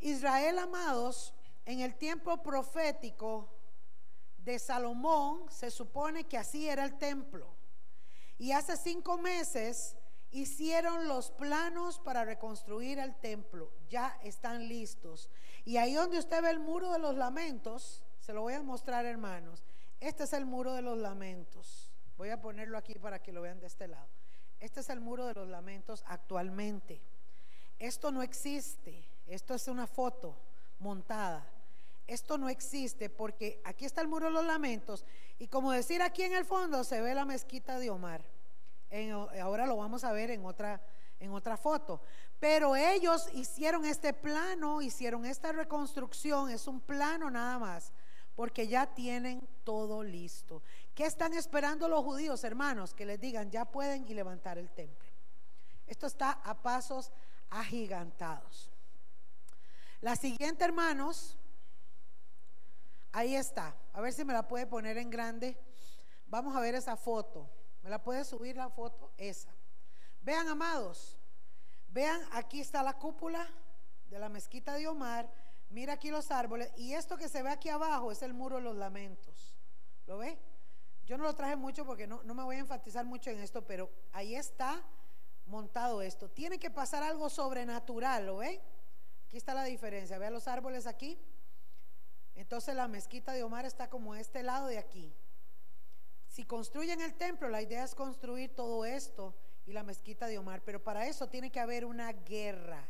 Israel, amados, en el tiempo profético de Salomón, se supone que así era el templo. Y hace cinco meses hicieron los planos para reconstruir el templo. Ya están listos. Y ahí donde usted ve el muro de los lamentos, se lo voy a mostrar hermanos. Este es el muro de los lamentos. Voy a ponerlo aquí para que lo vean de este lado. Este es el muro de los lamentos actualmente. Esto no existe. Esto es una foto montada. Esto no existe porque aquí está el muro de los lamentos y como decir aquí en el fondo se ve la mezquita de Omar. ahora lo vamos a ver en otra, en otra foto. Pero ellos hicieron este plano, hicieron esta reconstrucción, es un plano nada más, porque ya tienen todo listo. ¿Qué están esperando los judíos, hermanos? Que les digan, ya pueden y levantar el templo. Esto está a pasos agigantados. La siguiente, hermanos, ahí está. A ver si me la puede poner en grande. Vamos a ver esa foto. ¿Me la puede subir la foto? Esa. Vean, amados. Vean, aquí está la cúpula de la mezquita de Omar. Mira aquí los árboles. Y esto que se ve aquí abajo es el muro de los lamentos. ¿Lo ve? Yo no lo traje mucho porque no, no me voy a enfatizar mucho en esto, pero ahí está montado esto. Tiene que pasar algo sobrenatural, ¿lo ven? Aquí está la diferencia. Vean los árboles aquí. Entonces la mezquita de Omar está como este lado de aquí. Si construyen el templo, la idea es construir todo esto y la mezquita de Omar, pero para eso tiene que haber una guerra.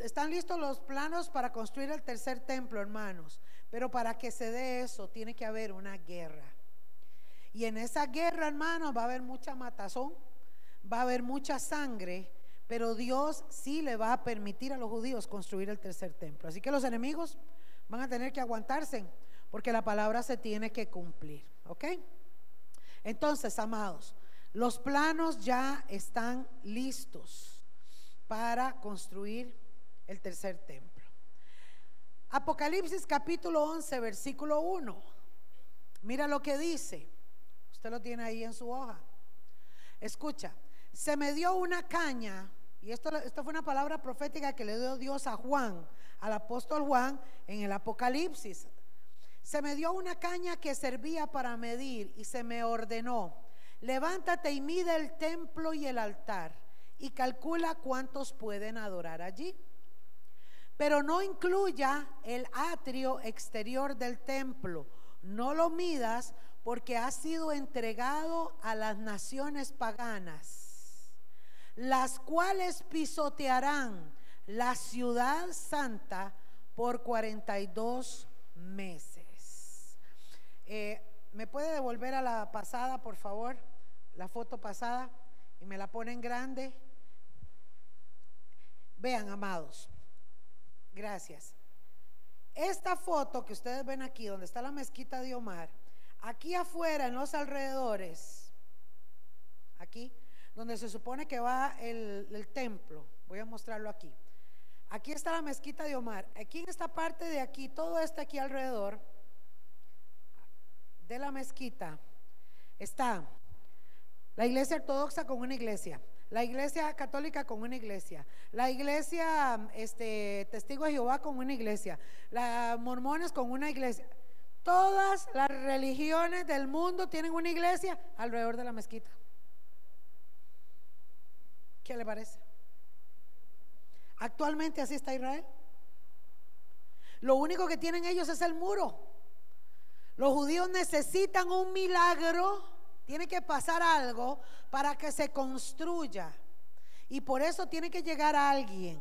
Están listos los planos para construir el tercer templo, hermanos, pero para que se dé eso tiene que haber una guerra. Y en esa guerra, hermanos, va a haber mucha matazón, va a haber mucha sangre, pero Dios sí le va a permitir a los judíos construir el tercer templo. Así que los enemigos van a tener que aguantarse porque la palabra se tiene que cumplir. ¿Ok? Entonces, amados, los planos ya están listos para construir el tercer templo. Apocalipsis capítulo 11, versículo 1. Mira lo que dice. Usted lo tiene ahí en su hoja. Escucha, se me dio una caña, y esto, esto fue una palabra profética que le dio Dios a Juan, al apóstol Juan, en el Apocalipsis. Se me dio una caña que servía para medir y se me ordenó, levántate y mide el templo y el altar y calcula cuántos pueden adorar allí. Pero no incluya el atrio exterior del templo, no lo midas porque ha sido entregado a las naciones paganas las cuales pisotearán la ciudad santa por 42 meses. Eh, ¿Me puede devolver a la pasada, por favor? La foto pasada y me la ponen grande. Vean, amados. Gracias. Esta foto que ustedes ven aquí, donde está la mezquita de Omar, aquí afuera, en los alrededores, aquí, donde se supone que va el, templo. Voy a mostrarlo aquí. Aquí está la mezquita de Omar. Aquí en esta parte de aquí, todo este aquí alrededor de la mezquita, está la iglesia ortodoxa con una iglesia, la iglesia católica con una iglesia, la iglesia este, testigo de Jehová con una iglesia, las mormones con una iglesia. Todas las religiones del mundo tienen una iglesia alrededor de la mezquita. ¿Qué le parece? Actualmente así está Israel. Lo único que tienen ellos es el muro. Los judíos necesitan un milagro, tiene que pasar algo para que se construya. Y por eso tiene que llegar alguien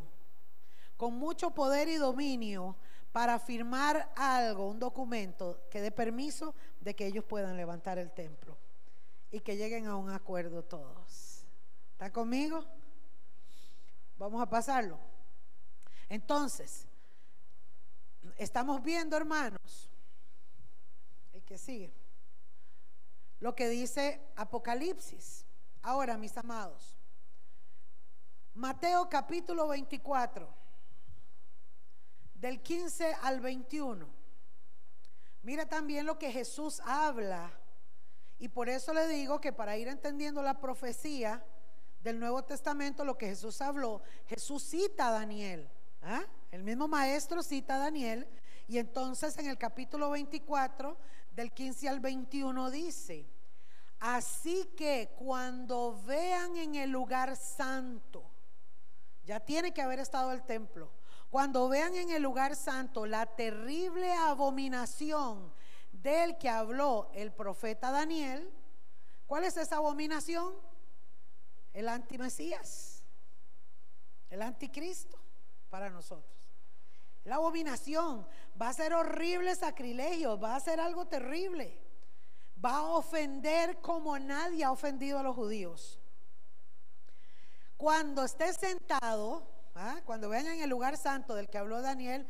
con mucho poder y dominio para firmar algo, un documento que dé permiso de que ellos puedan levantar el templo y que lleguen a un acuerdo todos. ¿Está conmigo? Vamos a pasarlo. Entonces, estamos viendo, hermanos, el que sigue. lo que dice Apocalipsis. Ahora, mis amados, Mateo capítulo 24, del 15 al 21. Mira también lo que Jesús habla. Y por eso le digo que para ir entendiendo la profecía del Nuevo Testamento, lo que Jesús habló, Jesús cita a Daniel. ¿ah? El mismo maestro cita a Daniel. Y entonces en el capítulo 24, del 15 al 21 dice, así que cuando vean en el lugar santo, ya tiene que haber estado el templo. Cuando vean en el lugar santo la terrible abominación del que habló el profeta Daniel, ¿cuál es esa abominación? El antimesías, el anticristo para nosotros. La abominación va a ser horrible sacrilegio, va a ser algo terrible. Va a ofender como nadie ha ofendido a los judíos. Cuando esté sentado, ¿ah? cuando vean en el lugar santo del que habló Daniel,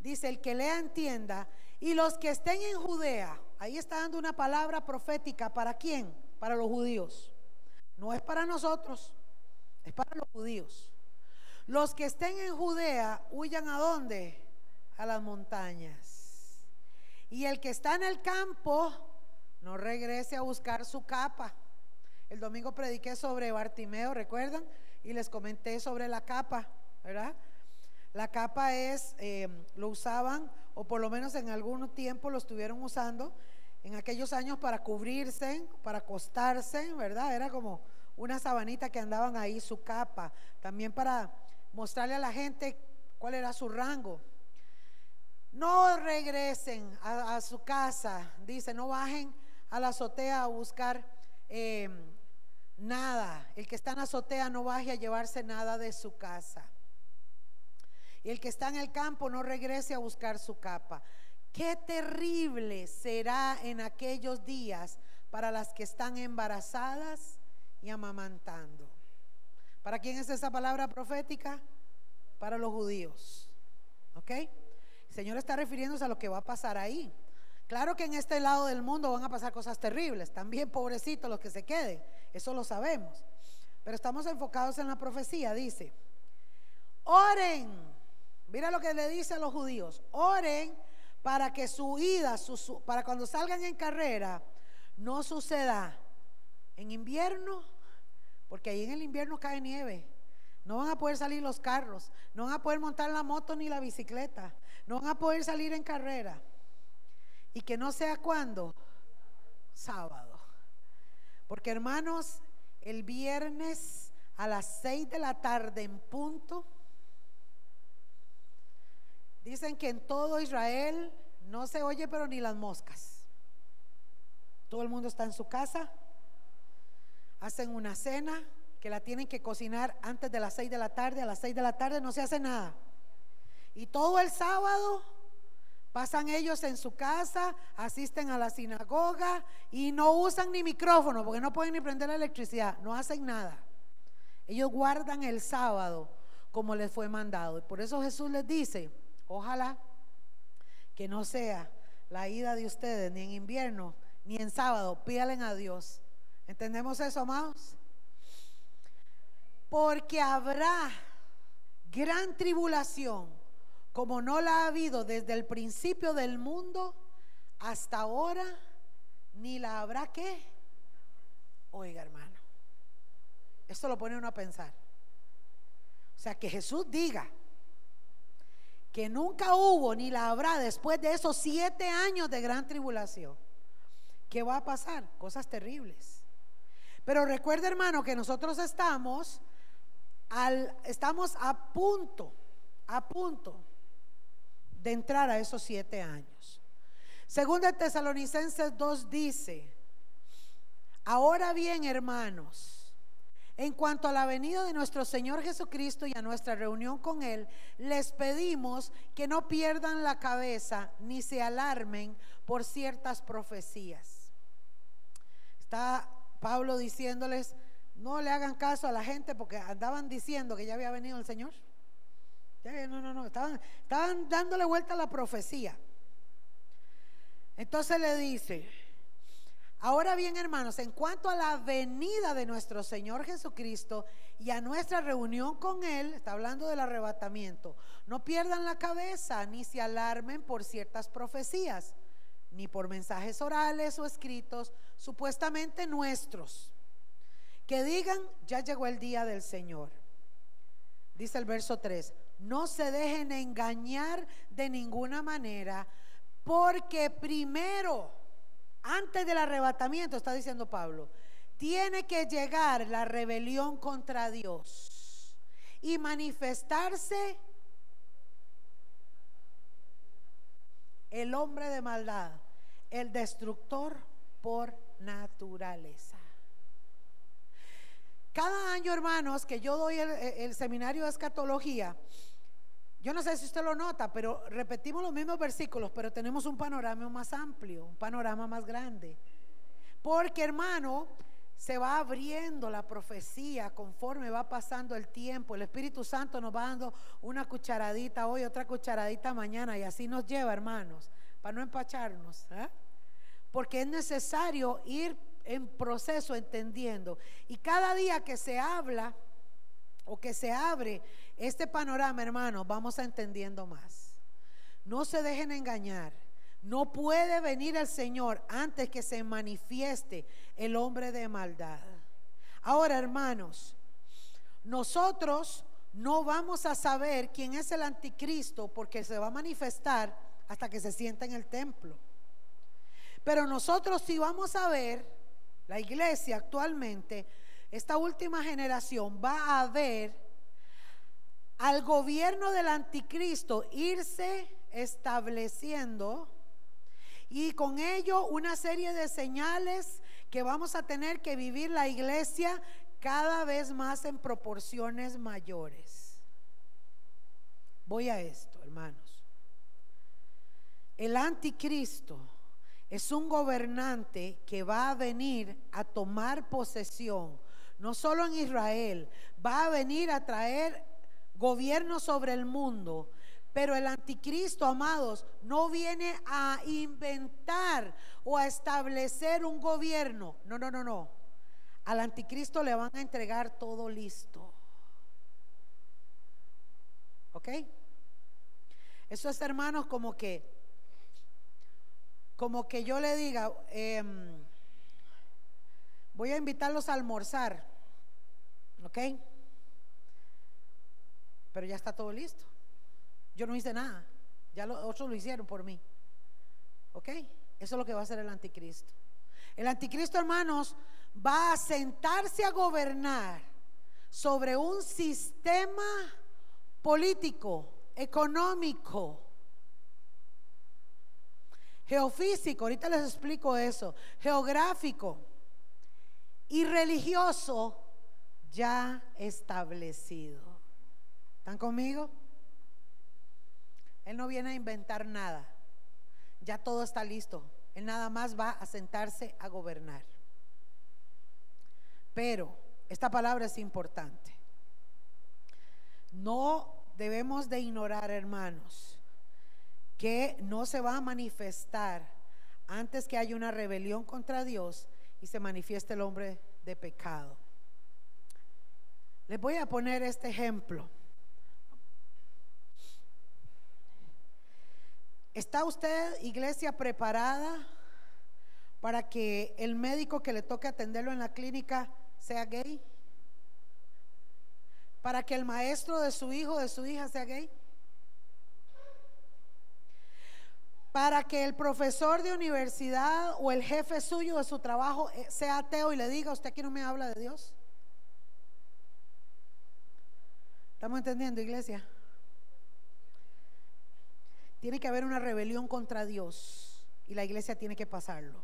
dice, el que lea entienda, y los que estén en Judea, ahí está dando una palabra profética, ¿para quién? Para los judíos. No es para nosotros, es para los judíos. Los que estén en Judea, huyan a dónde? A las montañas. Y el que está en el campo, no regrese a buscar su capa. El domingo prediqué sobre Bartimeo, ¿recuerdan? y les comenté sobre la capa, ¿verdad? La capa es, eh, lo usaban, o por lo menos en algún tiempo lo estuvieron usando, en aquellos años para cubrirse, para acostarse, ¿verdad? Era como una sabanita que andaban ahí, su capa, también para mostrarle a la gente cuál era su rango. No regresen a, su casa, dice, no bajen a la azotea a buscar eh, nada. El que está en azotea no baje a llevarse nada de su casa. Y el que está en el campo no regrese a buscar su capa. Qué terrible será en aquellos días para las que están embarazadas y amamantando. ¿Para quién es esa palabra profética? Para los judíos. ¿Ok? El Señor está refiriéndose a lo que va a pasar ahí. Claro que en este lado del mundo van a pasar cosas terribles. También pobrecitos los que se queden. Eso lo sabemos. Pero estamos enfocados en la profecía. Dice, oren. Mira lo que le dice a los judíos. Oren para que su ida, para cuando salgan en carrera, no suceda en invierno, porque ahí en el invierno cae nieve. No van a poder salir los carros, no van a poder montar la moto ni la bicicleta, no van a poder salir en carrera. Y que no sea cuando, sábado. Porque hermanos, el viernes a las seis de la tarde en punto, dicen que en todo Israel no se oye pero ni las moscas. Todo el mundo está en su casa, hacen una cena que la tienen que cocinar antes de las seis de la tarde, a las seis de la tarde no se hace nada. Y todo el sábado Pasan ellos en su casa, asisten a la sinagoga y no usan ni micrófono porque no pueden ni prender la electricidad, no hacen nada. Ellos guardan el sábado como les fue mandado. Y por eso Jesús les dice, ojalá que no sea la ida de ustedes ni en invierno ni en sábado, pídalen a Dios. ¿Entendemos eso, amados? Porque habrá gran tribulación como no la ha habido desde el principio del mundo hasta ahora, ni la habrá que. Oiga, hermano, esto lo pone uno a pensar. O sea, que Jesús diga que nunca hubo ni la habrá después de esos siete años de gran tribulación. ¿Qué va a pasar? Cosas terribles. Pero recuerda, hermano, que nosotros estamos al, estamos a punto, a punto de entrar a esos siete años. Segunda Tesalonicenses 2 dice, ahora bien hermanos, en cuanto a la venida de nuestro Señor Jesucristo y a nuestra reunión con Él, les pedimos que no pierdan la cabeza ni se alarmen por ciertas profecías. Está Pablo diciéndoles, no le hagan caso a la gente porque andaban diciendo que ya había venido el Señor. No, no, no, estaban, estaban dándole vuelta a la profecía. Entonces le dice, Ahora bien, hermanos, en cuanto a la venida de nuestro Señor Jesucristo y a nuestra reunión con Él, está hablando del arrebatamiento, no pierdan la cabeza ni se alarmen por ciertas profecías, ni por mensajes orales o escritos supuestamente nuestros, que digan, ya llegó el día del Señor. Dice el verso 3, no se dejen engañar de ninguna manera, porque primero, antes del arrebatamiento, está diciendo Pablo, tiene que llegar la rebelión contra Dios y manifestarse el hombre de maldad, el destructor por naturaleza. Cada año, hermanos, que yo doy el, seminario de escatología, yo no sé si usted lo nota, pero repetimos los mismos versículos, pero tenemos un panorama más amplio, un panorama más grande. Porque hermano, se va abriendo la profecía conforme va pasando el tiempo. El Espíritu Santo nos va dando una cucharadita hoy, otra cucharadita mañana, y así nos lleva, hermanos, para no empacharnos. ¿eh? Porque es necesario ir en proceso entendiendo. Y cada día que se habla o que se abre este panorama, hermano, vamos a entendiendo más. No se dejen engañar. No puede venir el Señor antes que se manifieste el hombre de maldad. Ahora, hermanos, nosotros no vamos a saber quién es el anticristo porque se va a manifestar hasta que se sienta en el templo. Pero nosotros sí vamos a ver, la iglesia actualmente, esta última generación va a ver al gobierno del anticristo irse estableciendo y con ello una serie de señales que vamos a tener que vivir la iglesia cada vez más en proporciones mayores. Voy a esto, hermanos. El anticristo es un gobernante que va a venir a tomar posesión, no solo en Israel, va a venir a traer gobierno sobre el mundo. Pero el anticristo, amados, no viene a inventar o a establecer un gobierno. No, no, no, no. Al anticristo le van a entregar todo listo. ¿Ok? Eso es, hermanos, como que, como que yo le diga, em, voy a invitarlos a almorzar. ¿Ok? Pero ya está todo listo. Yo no hice nada, ya los otros lo hicieron por mí. ¿Ok? Eso es lo que va a hacer el anticristo. El anticristo, hermanos, va a sentarse a gobernar sobre un sistema político, económico, geofísico, ahorita les explico eso, geográfico y religioso ya establecido. ¿Están conmigo? Él no viene a inventar nada. Ya todo está listo. Él nada más va a sentarse a gobernar. Pero esta palabra es importante. No debemos de ignorar, hermanos, que no se va a manifestar antes que haya una rebelión contra Dios y se manifieste el hombre de pecado. Les voy a poner este ejemplo. ¿Está usted, iglesia, preparada para que el médico que le toque atenderlo en la clínica sea gay? ¿Para que el maestro de su hijo o de su hija sea gay? para que el profesor de universidad o el jefe suyo de su trabajo eh, sea ateo y le diga, usted aquí no me habla de Dios. ¿Estamos entendiendo, iglesia? Tiene que haber una rebelión contra Dios y la iglesia tiene que pasarlo.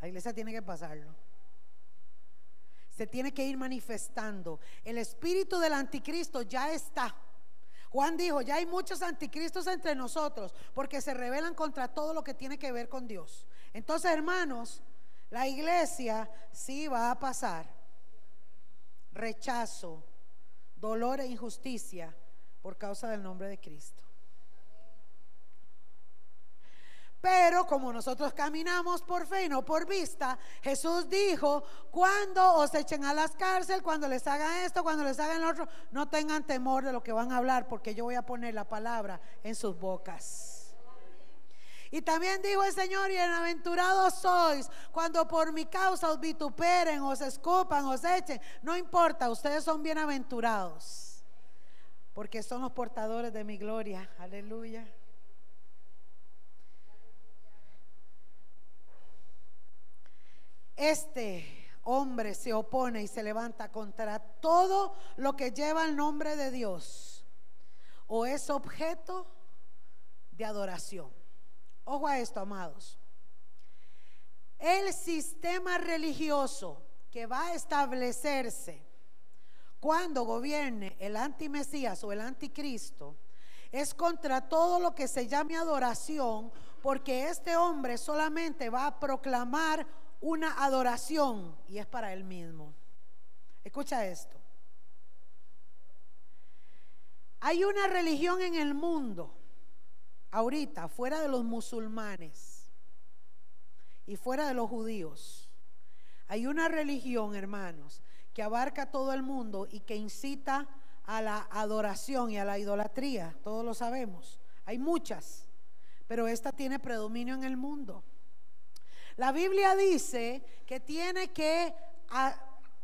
La iglesia tiene que pasarlo. Se tiene que ir manifestando. El espíritu del anticristo ya está. Juan dijo, ya hay muchos anticristos entre nosotros porque se rebelan contra todo lo que tiene que ver con Dios. Entonces, hermanos, la iglesia sí va a pasar rechazo, dolor e injusticia por causa del nombre de Cristo. Pero como nosotros caminamos por fe y no por vista, Jesús dijo, cuando os echen a las cárceles, cuando les hagan esto, cuando les hagan lo otro, no tengan temor de lo que van a hablar, porque yo voy a poner la palabra en sus bocas. Y también dijo el Señor, bienaventurados sois cuando por mi causa os vituperen, os escupan, os echen. No importa, ustedes son bienaventurados, porque son los portadores de mi gloria. Aleluya. Este hombre se opone y se levanta contra todo lo que lleva el nombre de Dios o es objeto de adoración. Ojo a esto, amados. El sistema religioso que va a establecerse cuando gobierne el antimesías o el anticristo es contra todo lo que se llame adoración, porque este hombre solamente va a proclamar una adoración y es para él mismo. Escucha esto. Hay una religión en el mundo, ahorita, fuera de los musulmanes y fuera de los judíos. Hay una religión, hermanos, que abarca todo el mundo y que incita a la adoración y a la idolatría. Todos lo sabemos. Hay muchas, pero esta tiene predominio en el mundo. La Biblia dice que tiene que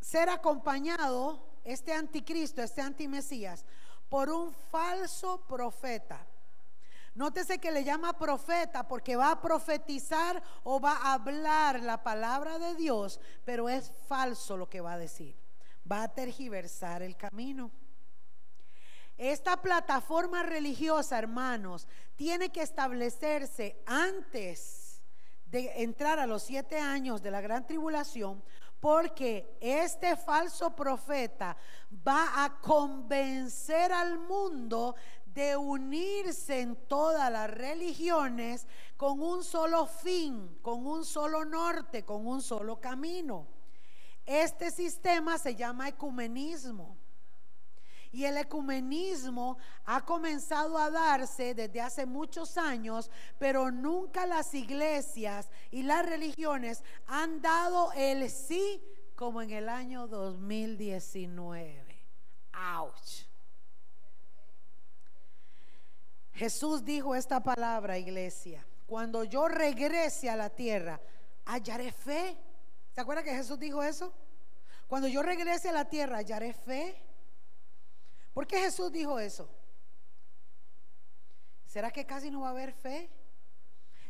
ser acompañado este anticristo, este antimesías, por un falso profeta. Nótese que le llama profeta porque va a profetizar o va a hablar la palabra de Dios, pero es falso lo que va a decir. Va a tergiversar el camino. Esta plataforma religiosa, hermanos, tiene que establecerse antes de entrar a los siete años de la gran tribulación, porque este falso profeta va a convencer al mundo de unirse en todas las religiones con un solo fin, con un solo norte, con un solo camino. Este sistema se llama ecumenismo. Y el ecumenismo ha comenzado a darse desde hace muchos años, pero nunca las iglesias y las religiones han dado el sí como en el año 2019. ¡Auch! Jesús dijo esta palabra, iglesia. Cuando yo regrese a la tierra, hallaré fe. ¿Se acuerda que Jesús dijo eso? Cuando yo regrese a la tierra, hallaré fe. ¿Por qué Jesús dijo eso? ¿Será que casi no va a haber fe?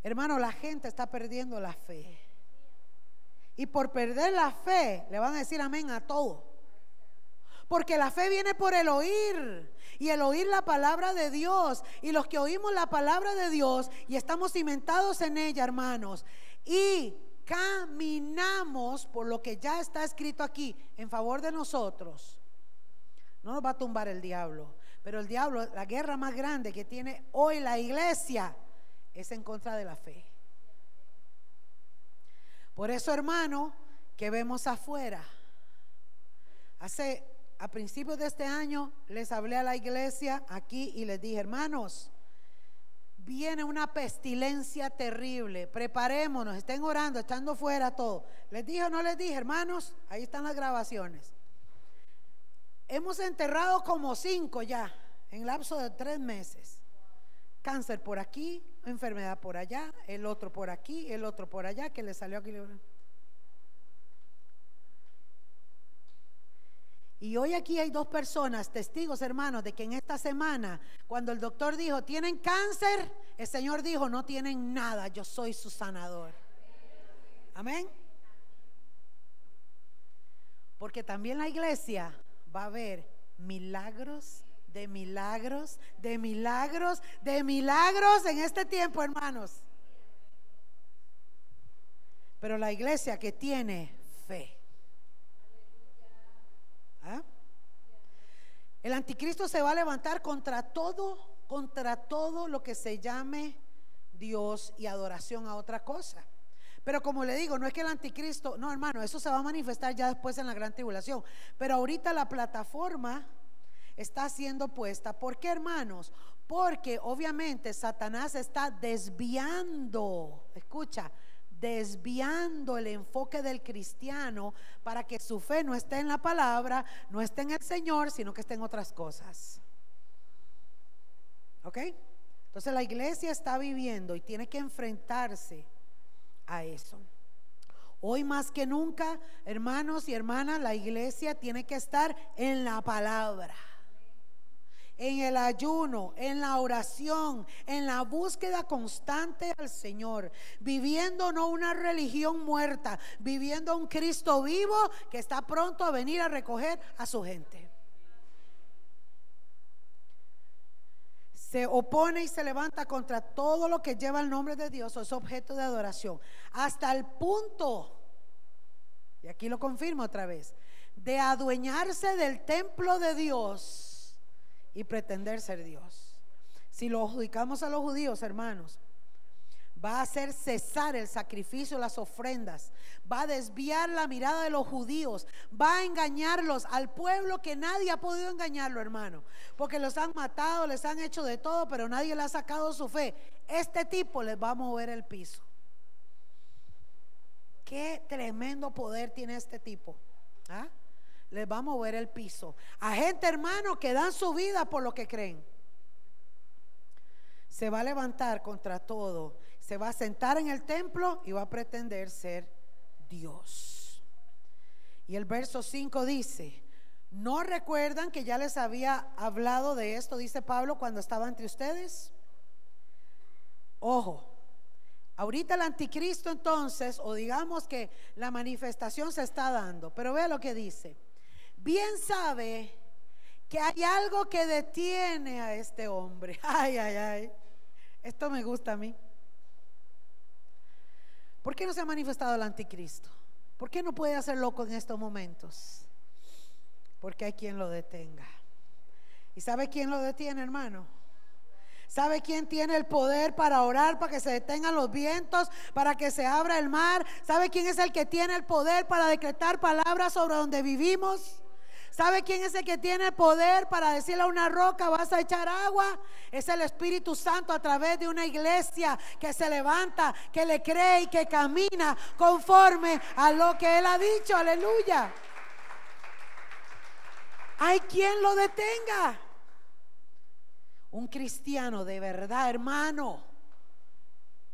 Hermano, la gente está perdiendo la fe. Y por perder la fe, le van a decir amén a todo. Porque la fe viene por el oír. Y el oír la palabra de Dios. Y los que oímos la palabra de Dios y estamos cimentados en ella, hermanos. Y caminamos por lo que ya está escrito aquí en favor de nosotros no nos va a tumbar el diablo. Pero el diablo, la guerra más grande que tiene hoy la iglesia es en contra de la fe. Por eso, hermano, que vemos afuera. Hace a principios de este año les hablé a la iglesia aquí y les dije, hermanos, viene una pestilencia terrible, preparémonos, estén orando, echando fuera todo. ¿Les dije o no les dije, hermanos? Ahí están las grabaciones. Hemos enterrado como cinco ya, en lapso de tres meses. Cáncer por aquí, enfermedad por allá, el otro por aquí, el otro por allá, que le salió aquí. Y hoy aquí hay dos personas, testigos hermanos, de que en esta semana, cuando el doctor dijo, tienen cáncer, el Señor dijo, no tienen nada, yo soy su sanador. Amén. Porque también la iglesia va a haber milagros de milagros, de milagros, de milagros en este tiempo, hermanos. Pero la iglesia que tiene fe. ¿Ah? El anticristo se va a levantar contra todo, contra todo lo que se llame Dios y adoración a otra cosa. Pero como le digo, no es que el anticristo, no hermano, eso se va a manifestar ya después en la gran tribulación. Pero ahorita la plataforma está siendo puesta. ¿Por qué hermanos? Porque obviamente Satanás está desviando, escucha, desviando el enfoque del cristiano para que su fe no esté en la palabra, no esté en el Señor, sino que esté en otras cosas. ¿Ok? Entonces la iglesia está viviendo y tiene que enfrentarse a eso. Hoy más que nunca, hermanos y hermanas, la iglesia tiene que estar en la palabra en el ayuno, en la oración, en la búsqueda constante al Señor, viviendo no una religión muerta, viviendo un Cristo vivo que está pronto a venir a recoger a su gente. se opone y se levanta contra todo lo que lleva el nombre de Dios o es objeto de adoración, hasta el punto, y aquí lo confirmo otra vez, de adueñarse del templo de Dios y pretender ser Dios. Si lo adjudicamos a los judíos, hermanos, va a hacer cesar el sacrificio, las ofrendas, va a desviar la mirada de los judíos, va a engañarlos al pueblo que nadie ha podido engañarlo, hermano, porque los han matado, les han hecho de todo, pero nadie le ha sacado su fe. Este tipo les va a mover el piso. Qué tremendo poder tiene este tipo. ¿Ah? Les va a mover el piso. A gente, hermano, que dan su vida por lo que creen. Se va a levantar contra todo. Se va a sentar en el templo y va a pretender ser Dios. Y el verso 5 dice, ¿no recuerdan que ya les había hablado de esto, dice Pablo, cuando estaba entre ustedes? Ojo, ahorita el anticristo entonces, o digamos que la manifestación se está dando, pero vea lo que dice bien sabe que hay algo que detiene a este hombre. [laughs] Ay, ay, ay. Esto me gusta a mí. ¿Por qué no se ha manifestado el anticristo? ¿Por qué no puede hacer loco en estos momentos? Porque hay quien lo detenga. ¿Y sabe quién lo detiene, hermano? ¿Sabe quién tiene el poder para orar, para que se detengan los vientos, para que se abra el mar? ¿Sabe quién es el que tiene el poder para decretar palabras sobre donde vivimos? ¿Sabe quién es el que tiene poder para decirle a una roca, vas a echar agua? Es el Espíritu Santo a través de una iglesia que se levanta, que le cree y que camina conforme a lo que Él ha dicho. Aleluya. Hay quien lo detenga. Un cristiano de verdad, hermano.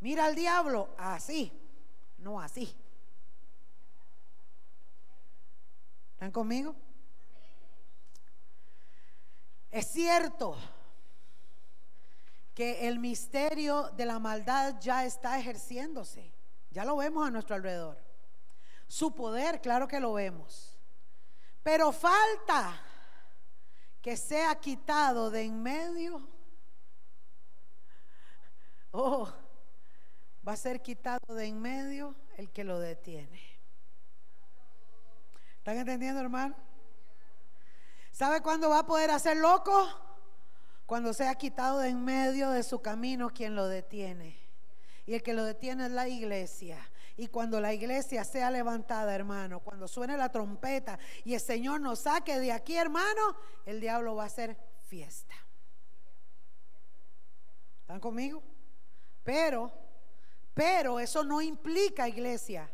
Mira al diablo así, no así. ¿Están conmigo? Es cierto que el misterio de la maldad ya está ejerciéndose. Ya lo vemos a nuestro alrededor. Su poder, claro que lo vemos. Pero falta que sea quitado de en medio. Oh, va a ser quitado de en medio el que lo detiene. ¿Están entendiendo, hermano? ¿Sabe cuándo va a poder hacer loco? Cuando sea quitado de en medio de su camino quien lo detiene. Y el que lo detiene es la iglesia. Y cuando la iglesia sea levantada, hermano, cuando suene la trompeta y el Señor nos saque de aquí, hermano, el diablo va a hacer fiesta. ¿Están conmigo? Pero, pero eso no implica, iglesia,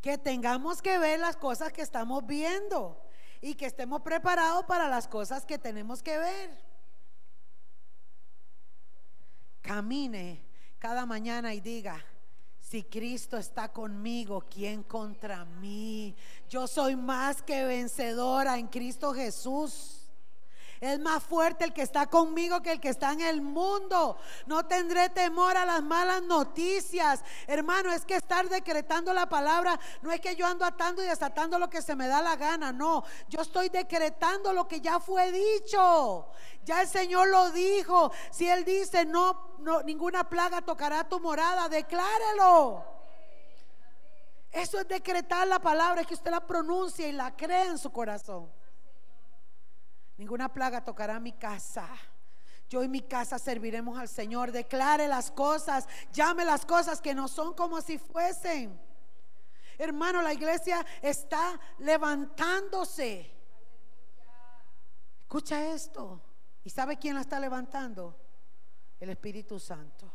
que tengamos que ver las cosas que estamos viendo y que estemos preparados para las cosas que tenemos que ver. Camine cada mañana y diga, si Cristo está conmigo, ¿quién contra mí? Yo soy más que vencedora en Cristo Jesús. Es más fuerte el que está conmigo que el que está en el mundo. No tendré temor a las malas noticias. Hermano, es que estar decretando la palabra no es que yo ando atando y desatando lo que se me da la gana. No, yo estoy decretando lo que ya fue dicho. Ya el Señor lo dijo. Si Él dice, no, no ninguna plaga tocará tu morada, declárelo. Eso es decretar la palabra, es que usted la pronuncia y la cree en su corazón. Ninguna plaga tocará mi casa. Yo y mi casa serviremos al Señor. Declare las cosas, llame las cosas que no son como si fuesen. Hermano, la iglesia está levantándose. Escucha esto. ¿Y sabe quién la está levantando? El Espíritu Santo.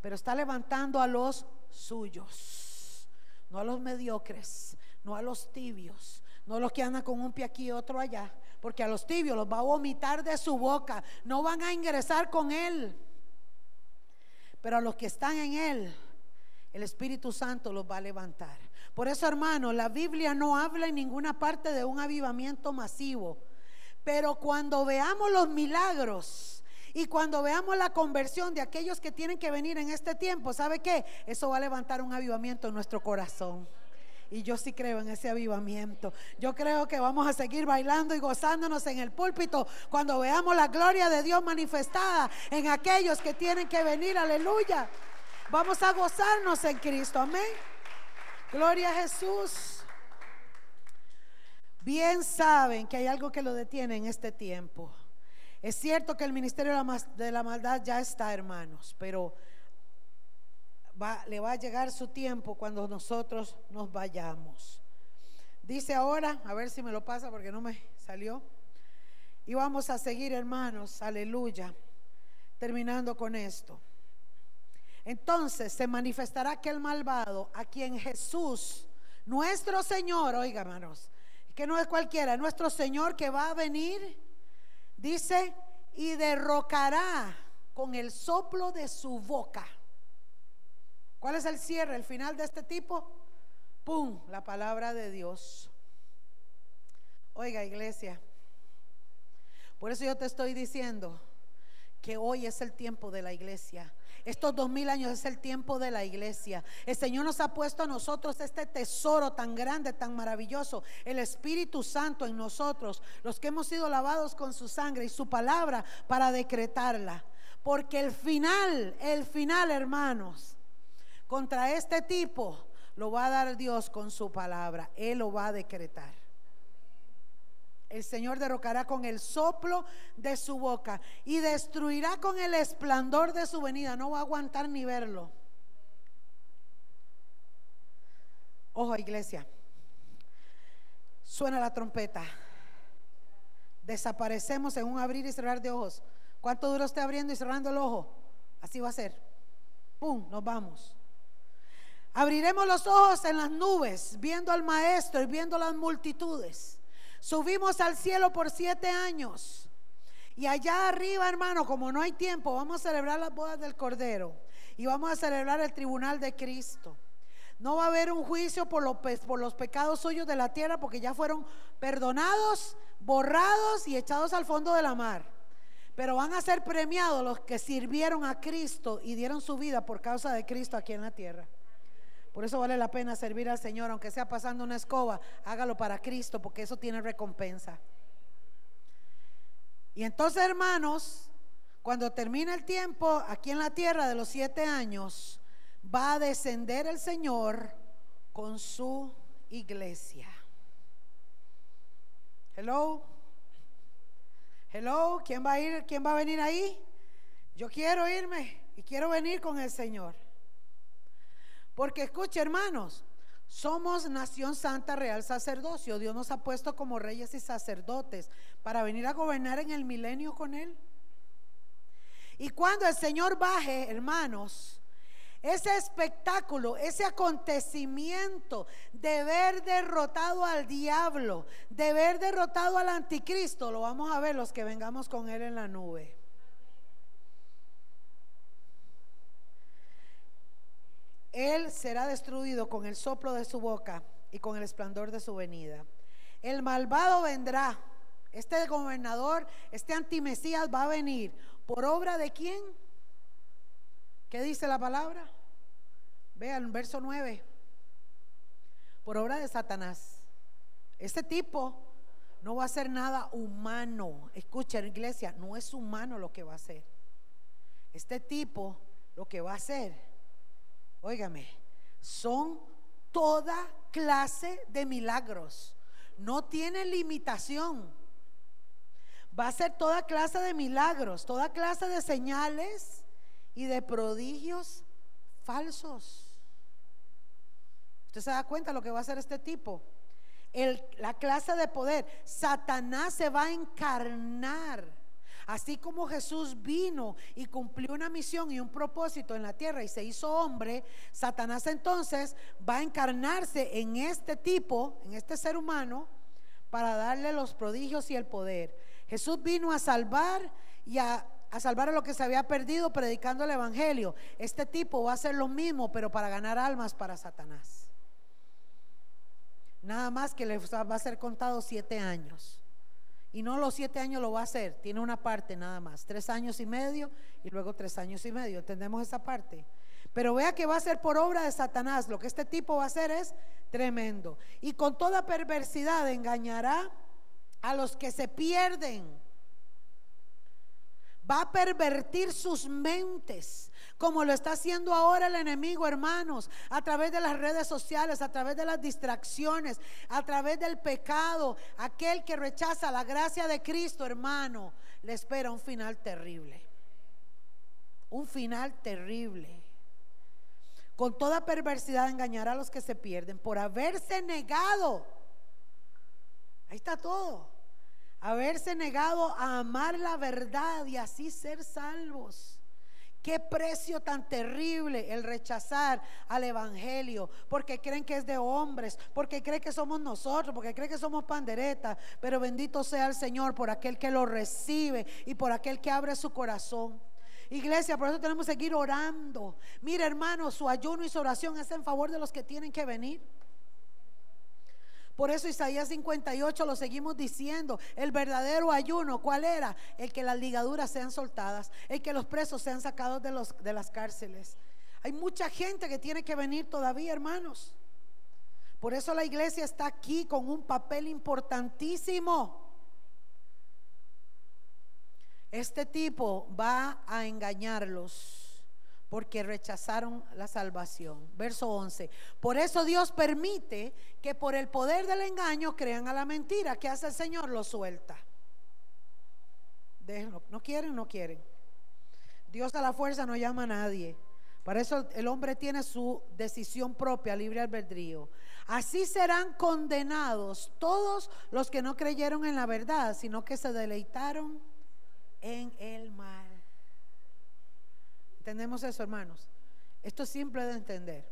Pero está levantando a los suyos, no a los mediocres, no a los tibios, no los que andan con un pie aquí y otro allá, porque a los tibios los va a vomitar de su boca, no van a ingresar con él. Pero a los que están en él, el Espíritu Santo los va a levantar. Por eso, hermano, la Biblia no habla en ninguna parte de un avivamiento masivo. Pero cuando veamos los milagros y cuando veamos la conversión de aquellos que tienen que venir en este tiempo, ¿sabe qué? Eso va a levantar un avivamiento en nuestro corazón. Y yo sí creo en ese avivamiento. Yo creo que vamos a seguir bailando y gozándonos en el púlpito cuando veamos la gloria de Dios manifestada en aquellos que tienen que venir. Aleluya. Vamos a gozarnos en Cristo. Amén. Gloria a Jesús. Bien saben que hay algo que lo detiene en este tiempo. Es cierto que el ministerio de la maldad ya está, hermanos, pero le va a llegar su tiempo cuando nosotros nos vayamos. Dice ahora, a ver si me lo pasa porque no me salió. Y vamos a seguir, hermanos, aleluya, terminando con esto. Entonces se manifestará aquel malvado a quien Jesús, nuestro Señor, oiga, hermanos, que no es cualquiera, nuestro Señor que va a venir, dice, y derrocará con el soplo de su boca. ¿Cuál es el cierre, el final de este tipo? ¡Pum! La palabra de Dios. Oiga, iglesia. Por eso yo te estoy diciendo que hoy es el tiempo de la iglesia. Estos dos mil años es el tiempo de la iglesia. El Señor nos ha puesto a nosotros este tesoro tan grande, tan maravilloso. El Espíritu Santo en nosotros, los que hemos sido lavados con su sangre y su palabra para decretarla. Porque el final, el final, hermanos, contra este tipo lo va a dar Dios con su palabra. Él lo va a decretar. El Señor derrocará con el soplo de su boca y destruirá con el esplendor de su venida. No va a aguantar ni verlo. Ojo, iglesia. Suena la trompeta. Desaparecemos en un abrir y cerrar de ojos. ¿Cuánto dura usted abriendo y cerrando el ojo? Así va a ser. ¡Pum! Nos vamos. Abriremos los ojos en las nubes, viendo al Maestro y viendo las multitudes. Subimos al cielo por siete años. Y allá arriba, hermano, como no hay tiempo, vamos a celebrar las bodas del Cordero. Y vamos a celebrar el tribunal de Cristo. No va a haber un juicio por los, por los pecados suyos de la tierra porque ya fueron perdonados, borrados y echados al fondo de la mar. Pero van a ser premiados los que sirvieron a Cristo y dieron su vida por causa de Cristo aquí en la tierra. Por eso vale la pena servir al Señor, aunque sea pasando una escoba, hágalo para Cristo, porque eso tiene recompensa. Y entonces, hermanos, cuando termine el tiempo aquí en la tierra de los siete años, va a descender el Señor con su iglesia. Hello. Hello, ¿quién va a ir? ¿Quién va a venir ahí? Yo quiero irme y quiero venir con el Señor. Porque escuche, hermanos, somos nación santa, real sacerdocio. Dios nos ha puesto como reyes y sacerdotes para venir a gobernar en el milenio con Él. Y cuando el Señor baje, hermanos, ese espectáculo, ese acontecimiento de ver derrotado al diablo, de ver derrotado al anticristo, lo vamos a ver los que vengamos con Él en la nube. Él será destruido con el soplo de su boca y con el esplendor de su venida. El malvado vendrá. Este gobernador, este antimesías va a venir. ¿Por obra de quién? ¿Qué dice la palabra? Vean, verso 9. Por obra de Satanás. Este tipo no va a hacer nada humano. Escuchen, iglesia, no es humano lo que va a hacer. Este tipo lo que va a hacer Óigame, son toda clase de milagros. No tiene limitación. Va a ser toda clase de milagros, toda clase de señales y de prodigios falsos. ¿Usted se da cuenta lo que va a hacer este tipo? la clase de poder. Satanás se va a encarnar. Así como Jesús vino y cumplió una misión y un propósito en la tierra y se hizo hombre, Satanás entonces va a encarnarse en este tipo, en este ser humano, para darle los prodigios y el poder. Jesús vino a salvar y a, salvar a lo que se había perdido predicando el Evangelio. Este tipo va a hacer lo mismo, pero para ganar almas para Satanás. Nada más que le va a ser contado siete años. Y no los siete años lo va a hacer, tiene una parte nada más, tres años y medio y luego tres años y medio. ¿Entendemos esa parte? Pero vea que va a ser por obra de Satanás. Lo que este tipo va a hacer es tremendo. Y con toda perversidad engañará a los que se pierden. Va a pervertir sus mentes, como lo está haciendo ahora el enemigo, hermanos, a través de las redes sociales, a través de las distracciones, a través del pecado. Aquel que rechaza la gracia de Cristo, hermano, le espera un final terrible. Un final terrible. Con toda perversidad engañará a los que se pierden por haberse negado. Ahí está todo haberse negado a amar la verdad y así ser salvos. Qué precio tan terrible el rechazar al Evangelio, porque creen que es de hombres, porque creen que somos nosotros, porque creen que somos panderetas. Pero bendito sea el Señor por aquel que lo recibe y por aquel que abre su corazón. Iglesia, por eso tenemos que seguir orando. Mira, hermano, su ayuno y su oración es en favor de los que tienen que venir. Por eso Isaías 58 lo seguimos diciendo. El verdadero ayuno, ¿cuál era? El que las ligaduras sean soltadas, el que los presos sean sacados de, los, de las cárceles. Hay mucha gente que tiene que venir todavía, hermanos. Por eso la iglesia está aquí con un papel importantísimo. Este tipo va a engañarlos porque rechazaron la salvación. Verso 11. Por eso Dios permite que por el poder del engaño crean a la mentira. ¿Qué hace el Señor? Lo suelta. Déjenlo. No quieren, no quieren. Dios a la fuerza no llama a nadie. Para eso el hombre tiene su decisión propia, libre albedrío. Así serán condenados todos los que no creyeron en la verdad, sino que se deleitaron en el mal. ¿Entendemos eso, hermanos? Esto es simple de entender.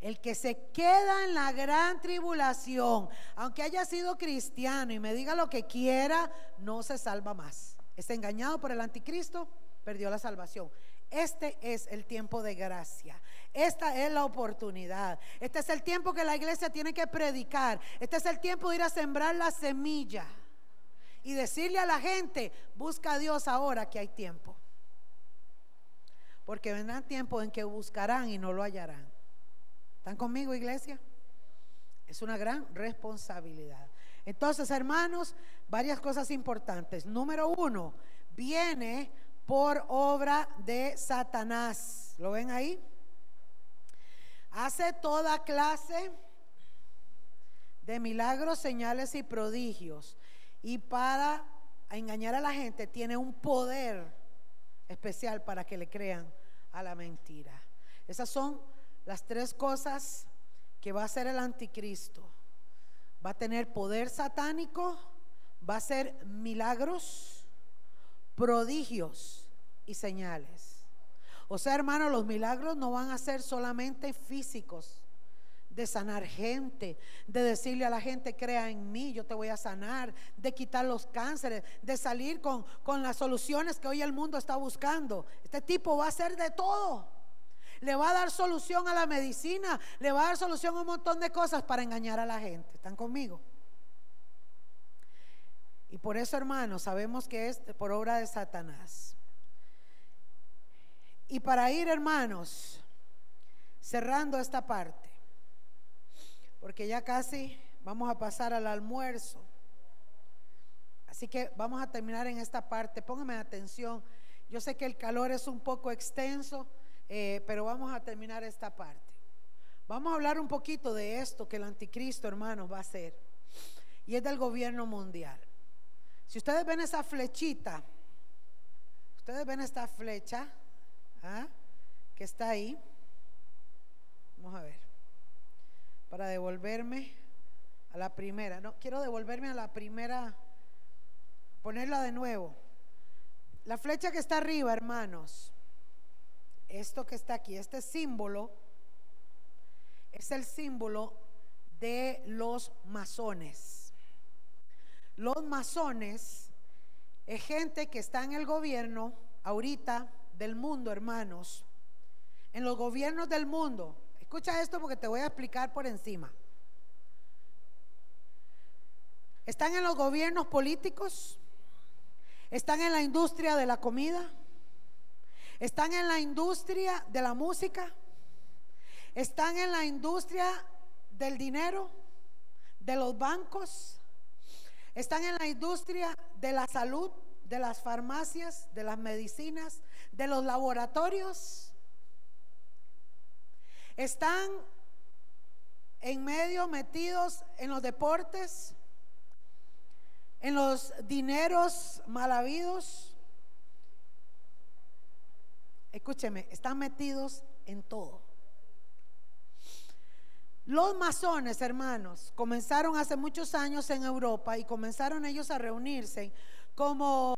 El que se queda en la gran tribulación, aunque haya sido cristiano y me diga lo que quiera, no se salva más. Es engañado por el anticristo, perdió la salvación. Este es el tiempo de gracia. Esta es la oportunidad. Este es el tiempo que la iglesia tiene que predicar. Este es el tiempo de ir a sembrar la semilla y decirle a la gente, busca a Dios ahora que hay tiempo. Porque vendrán tiempos en que buscarán y no lo hallarán. ¿Están conmigo, iglesia? Es una gran responsabilidad. Entonces, hermanos, varias cosas importantes. Número uno, viene por obra de Satanás. ¿Lo ven ahí? Hace toda clase de milagros, señales y prodigios. Y para engañar a la gente tiene un poder especial para que le crean a la mentira. Esas son las tres cosas que va a hacer el anticristo. Va a tener poder satánico, va a hacer milagros, prodigios y señales. O sea, hermano, los milagros no van a ser solamente físicos de sanar gente, de decirle a la gente, crea en mí, yo te voy a sanar, de quitar los cánceres, de salir con, con las soluciones que hoy el mundo está buscando. Este tipo va a hacer de todo. Le va a dar solución a la medicina, le va a dar solución a un montón de cosas para engañar a la gente. ¿Están conmigo? Y por eso, hermanos, sabemos que es por obra de Satanás. Y para ir, hermanos, cerrando esta parte porque ya casi vamos a pasar al almuerzo. Así que vamos a terminar en esta parte. Póngame atención. Yo sé que el calor es un poco extenso, eh, pero vamos a terminar esta parte. Vamos a hablar un poquito de esto que el anticristo, hermanos, va a hacer. Y es del gobierno mundial. Si ustedes ven esa flechita, ustedes ven esta flecha ¿ah? que está ahí. Vamos a ver para devolverme a la primera. No, quiero devolverme a la primera, ponerla de nuevo. La flecha que está arriba, hermanos, esto que está aquí, este símbolo, es el símbolo de los masones. Los masones es gente que está en el gobierno ahorita del mundo, hermanos. En los gobiernos del mundo. Escucha esto porque te voy a explicar por encima. Están en los gobiernos políticos, están en la industria de la comida, están en la industria de la música, están en la industria del dinero, de los bancos, están en la industria de la salud, de las farmacias, de las medicinas, de los laboratorios. Están en medio metidos en los deportes, en los dineros mal habidos. Escúcheme, están metidos en todo. Los masones, hermanos, comenzaron hace muchos años en Europa y comenzaron ellos a reunirse como,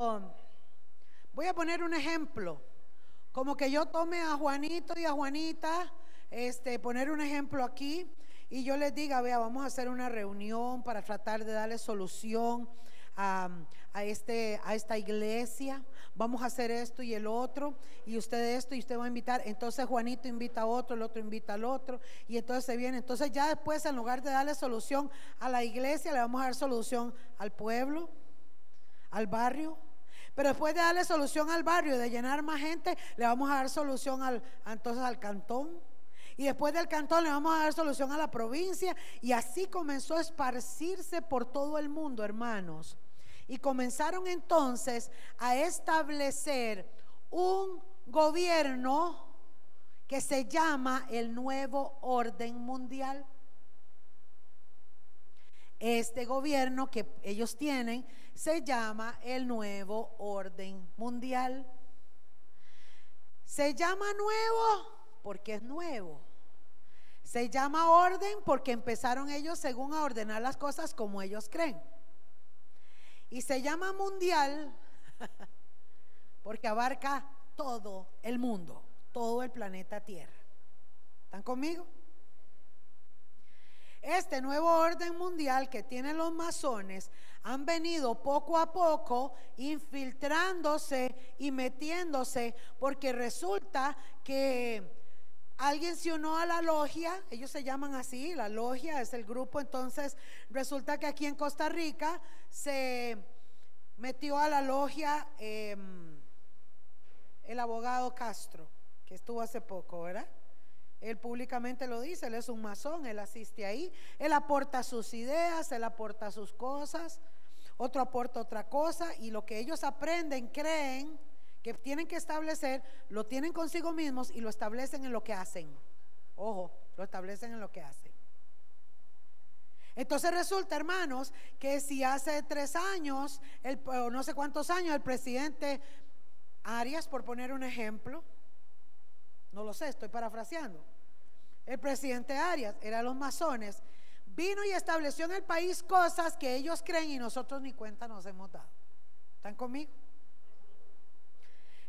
voy a poner un ejemplo, como que yo tome a Juanito y a Juanita, este, poner un ejemplo aquí y yo les diga, vea, vamos a hacer una reunión para tratar de darle solución a, este, a esta iglesia, vamos a hacer esto y el otro, y usted esto y usted va a invitar. Entonces Juanito invita a otro, el otro invita al otro, y entonces se viene. Entonces ya después, en lugar de darle solución a la iglesia, le vamos a dar solución al pueblo, al barrio. Pero después de darle solución al barrio, de llenar más gente, le vamos a dar solución al, entonces al cantón. Y después del cantón le vamos a dar solución a la provincia. Y así comenzó a esparcirse por todo el mundo, hermanos. Y comenzaron entonces a establecer un gobierno que se llama el nuevo orden mundial. Este gobierno que ellos tienen se llama el nuevo orden mundial. Se llama nuevo porque es nuevo. Se llama orden porque empezaron ellos según a ordenar las cosas como ellos creen. Y se llama mundial [laughs] porque abarca todo el mundo, todo el planeta Tierra. ¿Están conmigo? Este nuevo orden mundial que tienen los masones han venido poco a poco infiltrándose y metiéndose porque resulta que alguien se unió a la logia, ellos se llaman así, la logia es el grupo, entonces resulta que aquí en Costa Rica se metió a la logia em, el abogado Castro, que estuvo hace poco, ¿verdad? Él públicamente lo dice, él es un masón, él asiste ahí, él aporta sus ideas, él aporta sus cosas, otro aporta otra cosa y lo que ellos aprenden, creen que tienen que establecer, lo tienen consigo mismos y lo establecen en lo que hacen. Ojo, lo establecen en lo que hacen. Entonces resulta, hermanos, que si hace tres años, el, o no sé cuántos años, el presidente Arias, por poner un ejemplo, no lo sé, estoy parafraseando, el presidente Arias, era los masones, vino y estableció en el país cosas que ellos creen y nosotros ni cuenta nos hemos dado. ¿Están conmigo?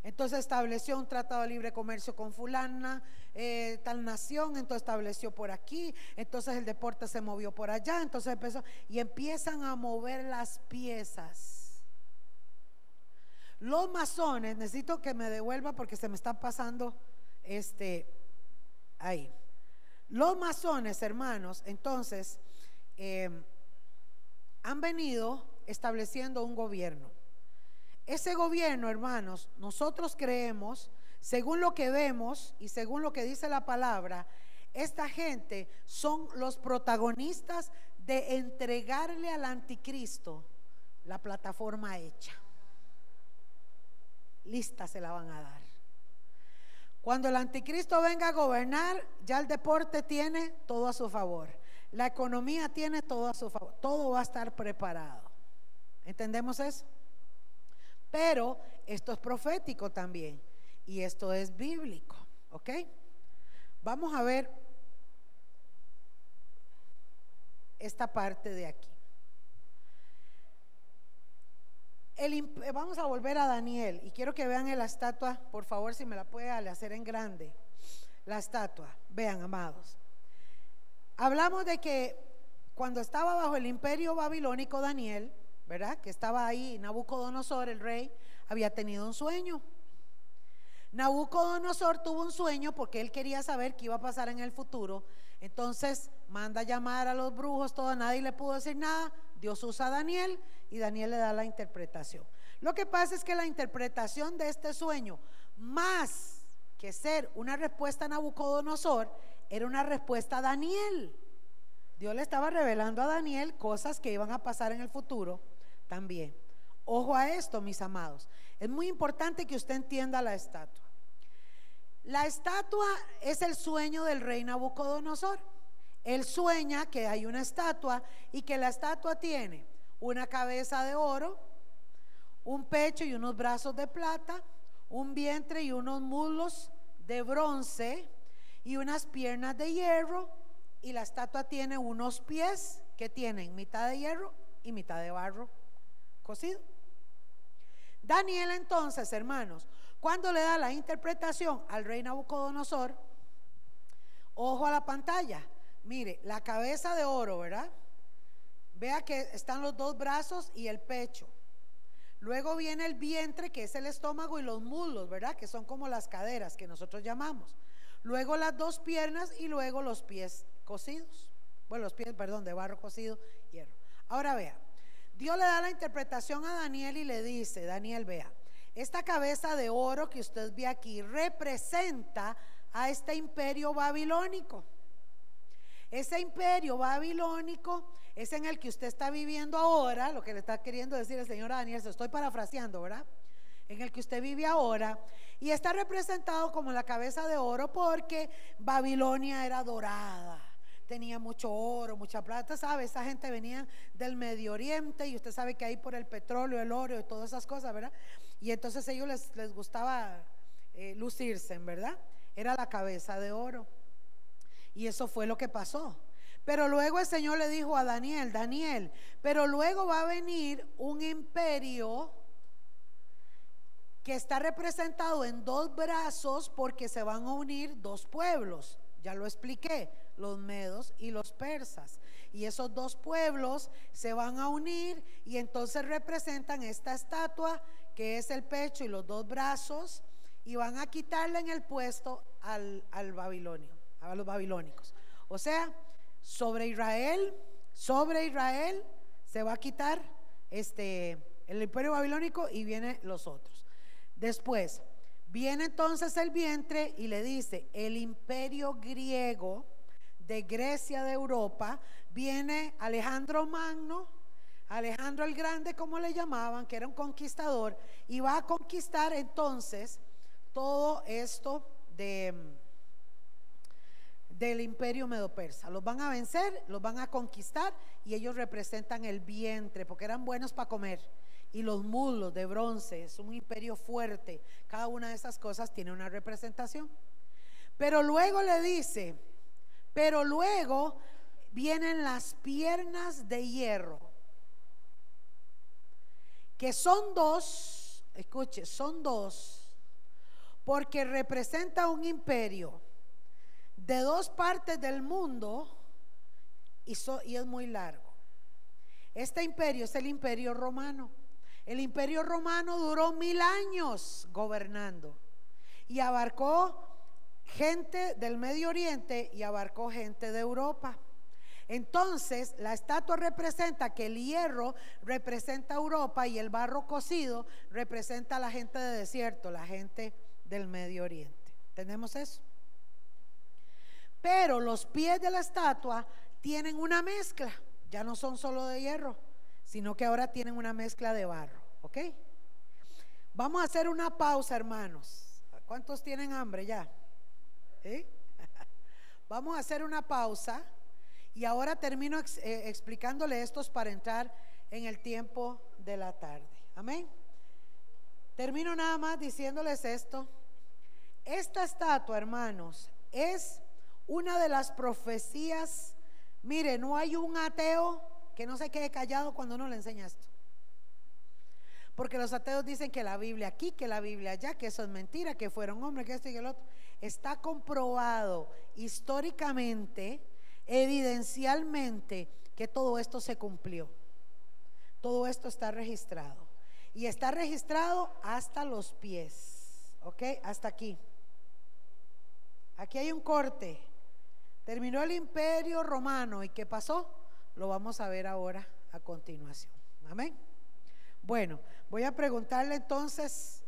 Entonces estableció un tratado de libre comercio con fulana, eh, tal nación, entonces estableció por aquí, entonces el deporte se movió por allá, entonces empezó, y empiezan a mover las piezas. Los masones, necesito que me devuelva porque se me está pasando este ahí. Los masones, hermanos, entonces, eh, han venido estableciendo un gobierno. Ese gobierno, hermanos, nosotros creemos, según lo que vemos y según lo que dice la palabra, esta gente son los protagonistas de entregarle al anticristo la plataforma hecha. Lista se la van a dar. Cuando el anticristo venga a gobernar, ya el deporte tiene todo a su favor. La economía tiene todo a su favor. Todo va a estar preparado. ¿Entendemos eso? Pero esto es profético también y esto es bíblico, ¿ok? Vamos a ver esta parte de aquí. vamos a volver a Daniel y quiero que vean la estatua, por favor, si me la puede hacer en grande. La estatua, vean, amados. Hablamos de que cuando estaba bajo el imperio babilónico Daniel, ¿verdad? Que estaba ahí, Nabucodonosor, el rey, había tenido un sueño. Nabucodonosor tuvo un sueño porque él quería saber qué iba a pasar en el futuro. Entonces manda llamar a los brujos, todo, nadie le pudo decir nada. Dios usa a Daniel y Daniel le da la interpretación. Lo que pasa es que la interpretación de este sueño, más que ser una respuesta a Nabucodonosor, era una respuesta a Daniel. Dios le estaba revelando a Daniel cosas que iban a pasar en el futuro también. Ojo a esto, mis amados. Es muy importante que usted entienda la estatua. La estatua es el sueño del rey Nabucodonosor. Él sueña que hay una estatua y que la estatua tiene una cabeza de oro, un pecho y unos brazos de plata, un vientre y unos muslos de bronce y unas piernas de hierro y la estatua tiene unos pies que tienen mitad de hierro y mitad de barro cocido. Daniel entonces, hermanos, cuando le da la interpretación al rey Nabucodonosor, ojo a la pantalla, mire, la cabeza de oro, ¿verdad? Vea que están los dos brazos y el pecho. Luego viene el vientre, que es el estómago, y los muslos, ¿verdad? Que son como las caderas que nosotros llamamos. Luego las dos piernas y luego los pies cocidos. Bueno, los pies, perdón, de barro cocido, hierro. Ahora vea, Dios le da la interpretación a Daniel y le dice, Daniel, vea, esta cabeza de oro que usted ve aquí representa a este imperio babilónico. Ese imperio babilónico es en el que usted está viviendo ahora, lo que le está queriendo decir el Señor Daniel, se estoy parafraseando, ¿verdad? En el que usted vive ahora, y está representado como la cabeza de oro porque Babilonia era dorada tenía mucho oro, mucha plata, ¿sabe? Esa gente venía del Medio Oriente y usted sabe que ahí por el petróleo, el oro y todas esas cosas, ¿verdad? Y entonces a ellos les, les gustaba eh, lucirse, ¿verdad? Era la cabeza de oro. Y eso fue lo que pasó. Pero luego el Señor le dijo a Daniel, Daniel, pero luego va a venir un imperio que está representado en dos brazos porque se van a unir dos pueblos. Ya lo expliqué, los medos y los persas. Y esos dos pueblos se van a unir y entonces representan esta estatua que es el pecho y los dos brazos y van a quitarle en el puesto al, al babilonio, a los babilónicos. O sea, sobre Israel, sobre Israel se va a quitar este el imperio babilónico y vienen los otros. Después, viene entonces el vientre y le dice, el imperio griego de Grecia, de Europa, viene Alejandro Magno, Alejandro el Grande, como le llamaban, que era un conquistador, y va a conquistar entonces todo esto de, del imperio medo-persa. Los van a vencer, los van a conquistar y ellos representan el vientre, porque eran buenos para comer. Y los muslos de bronce, es un imperio fuerte. Cada una de esas cosas tiene una representación. Pero luego le dice, pero luego vienen las piernas de hierro, que son dos, escuche, son dos, porque representa un imperio de dos partes del mundo y, es muy largo. Este imperio es el imperio romano. El imperio romano duró mil años gobernando y abarcó gente del Medio Oriente y abarcó gente de Europa. Entonces, la estatua representa que el hierro representa Europa y el barro cocido representa a la gente de desierto, la gente del Medio Oriente. ¿Tenemos eso? Pero los pies de la estatua tienen una mezcla, ya no son solo de hierro, sino que ahora tienen una mezcla de barro, ¿ok? Vamos a hacer una pausa, hermanos. ¿Cuántos tienen hambre ya? [laughs] Vamos a hacer una pausa y ahora termino eh, explicándole estos para entrar en el tiempo de la tarde. Amén. Termino nada más diciéndoles esto. Esta estatua, hermanos, es una de las profecías Mire, no hay un ateo que no se quede callado cuando uno le enseña esto. Porque los ateos dicen que la Biblia aquí, que la Biblia allá, que eso es mentira, que fueron hombres, que esto y el otro. Está comprobado históricamente, evidencialmente, que todo esto se cumplió. Todo esto está registrado. Y está registrado hasta los pies. ¿Ok? Hasta aquí. Aquí hay un corte. Terminó el imperio romano. ¿Y qué pasó? Lo vamos a ver ahora a continuación. Amén. Bueno, voy a preguntarle entonces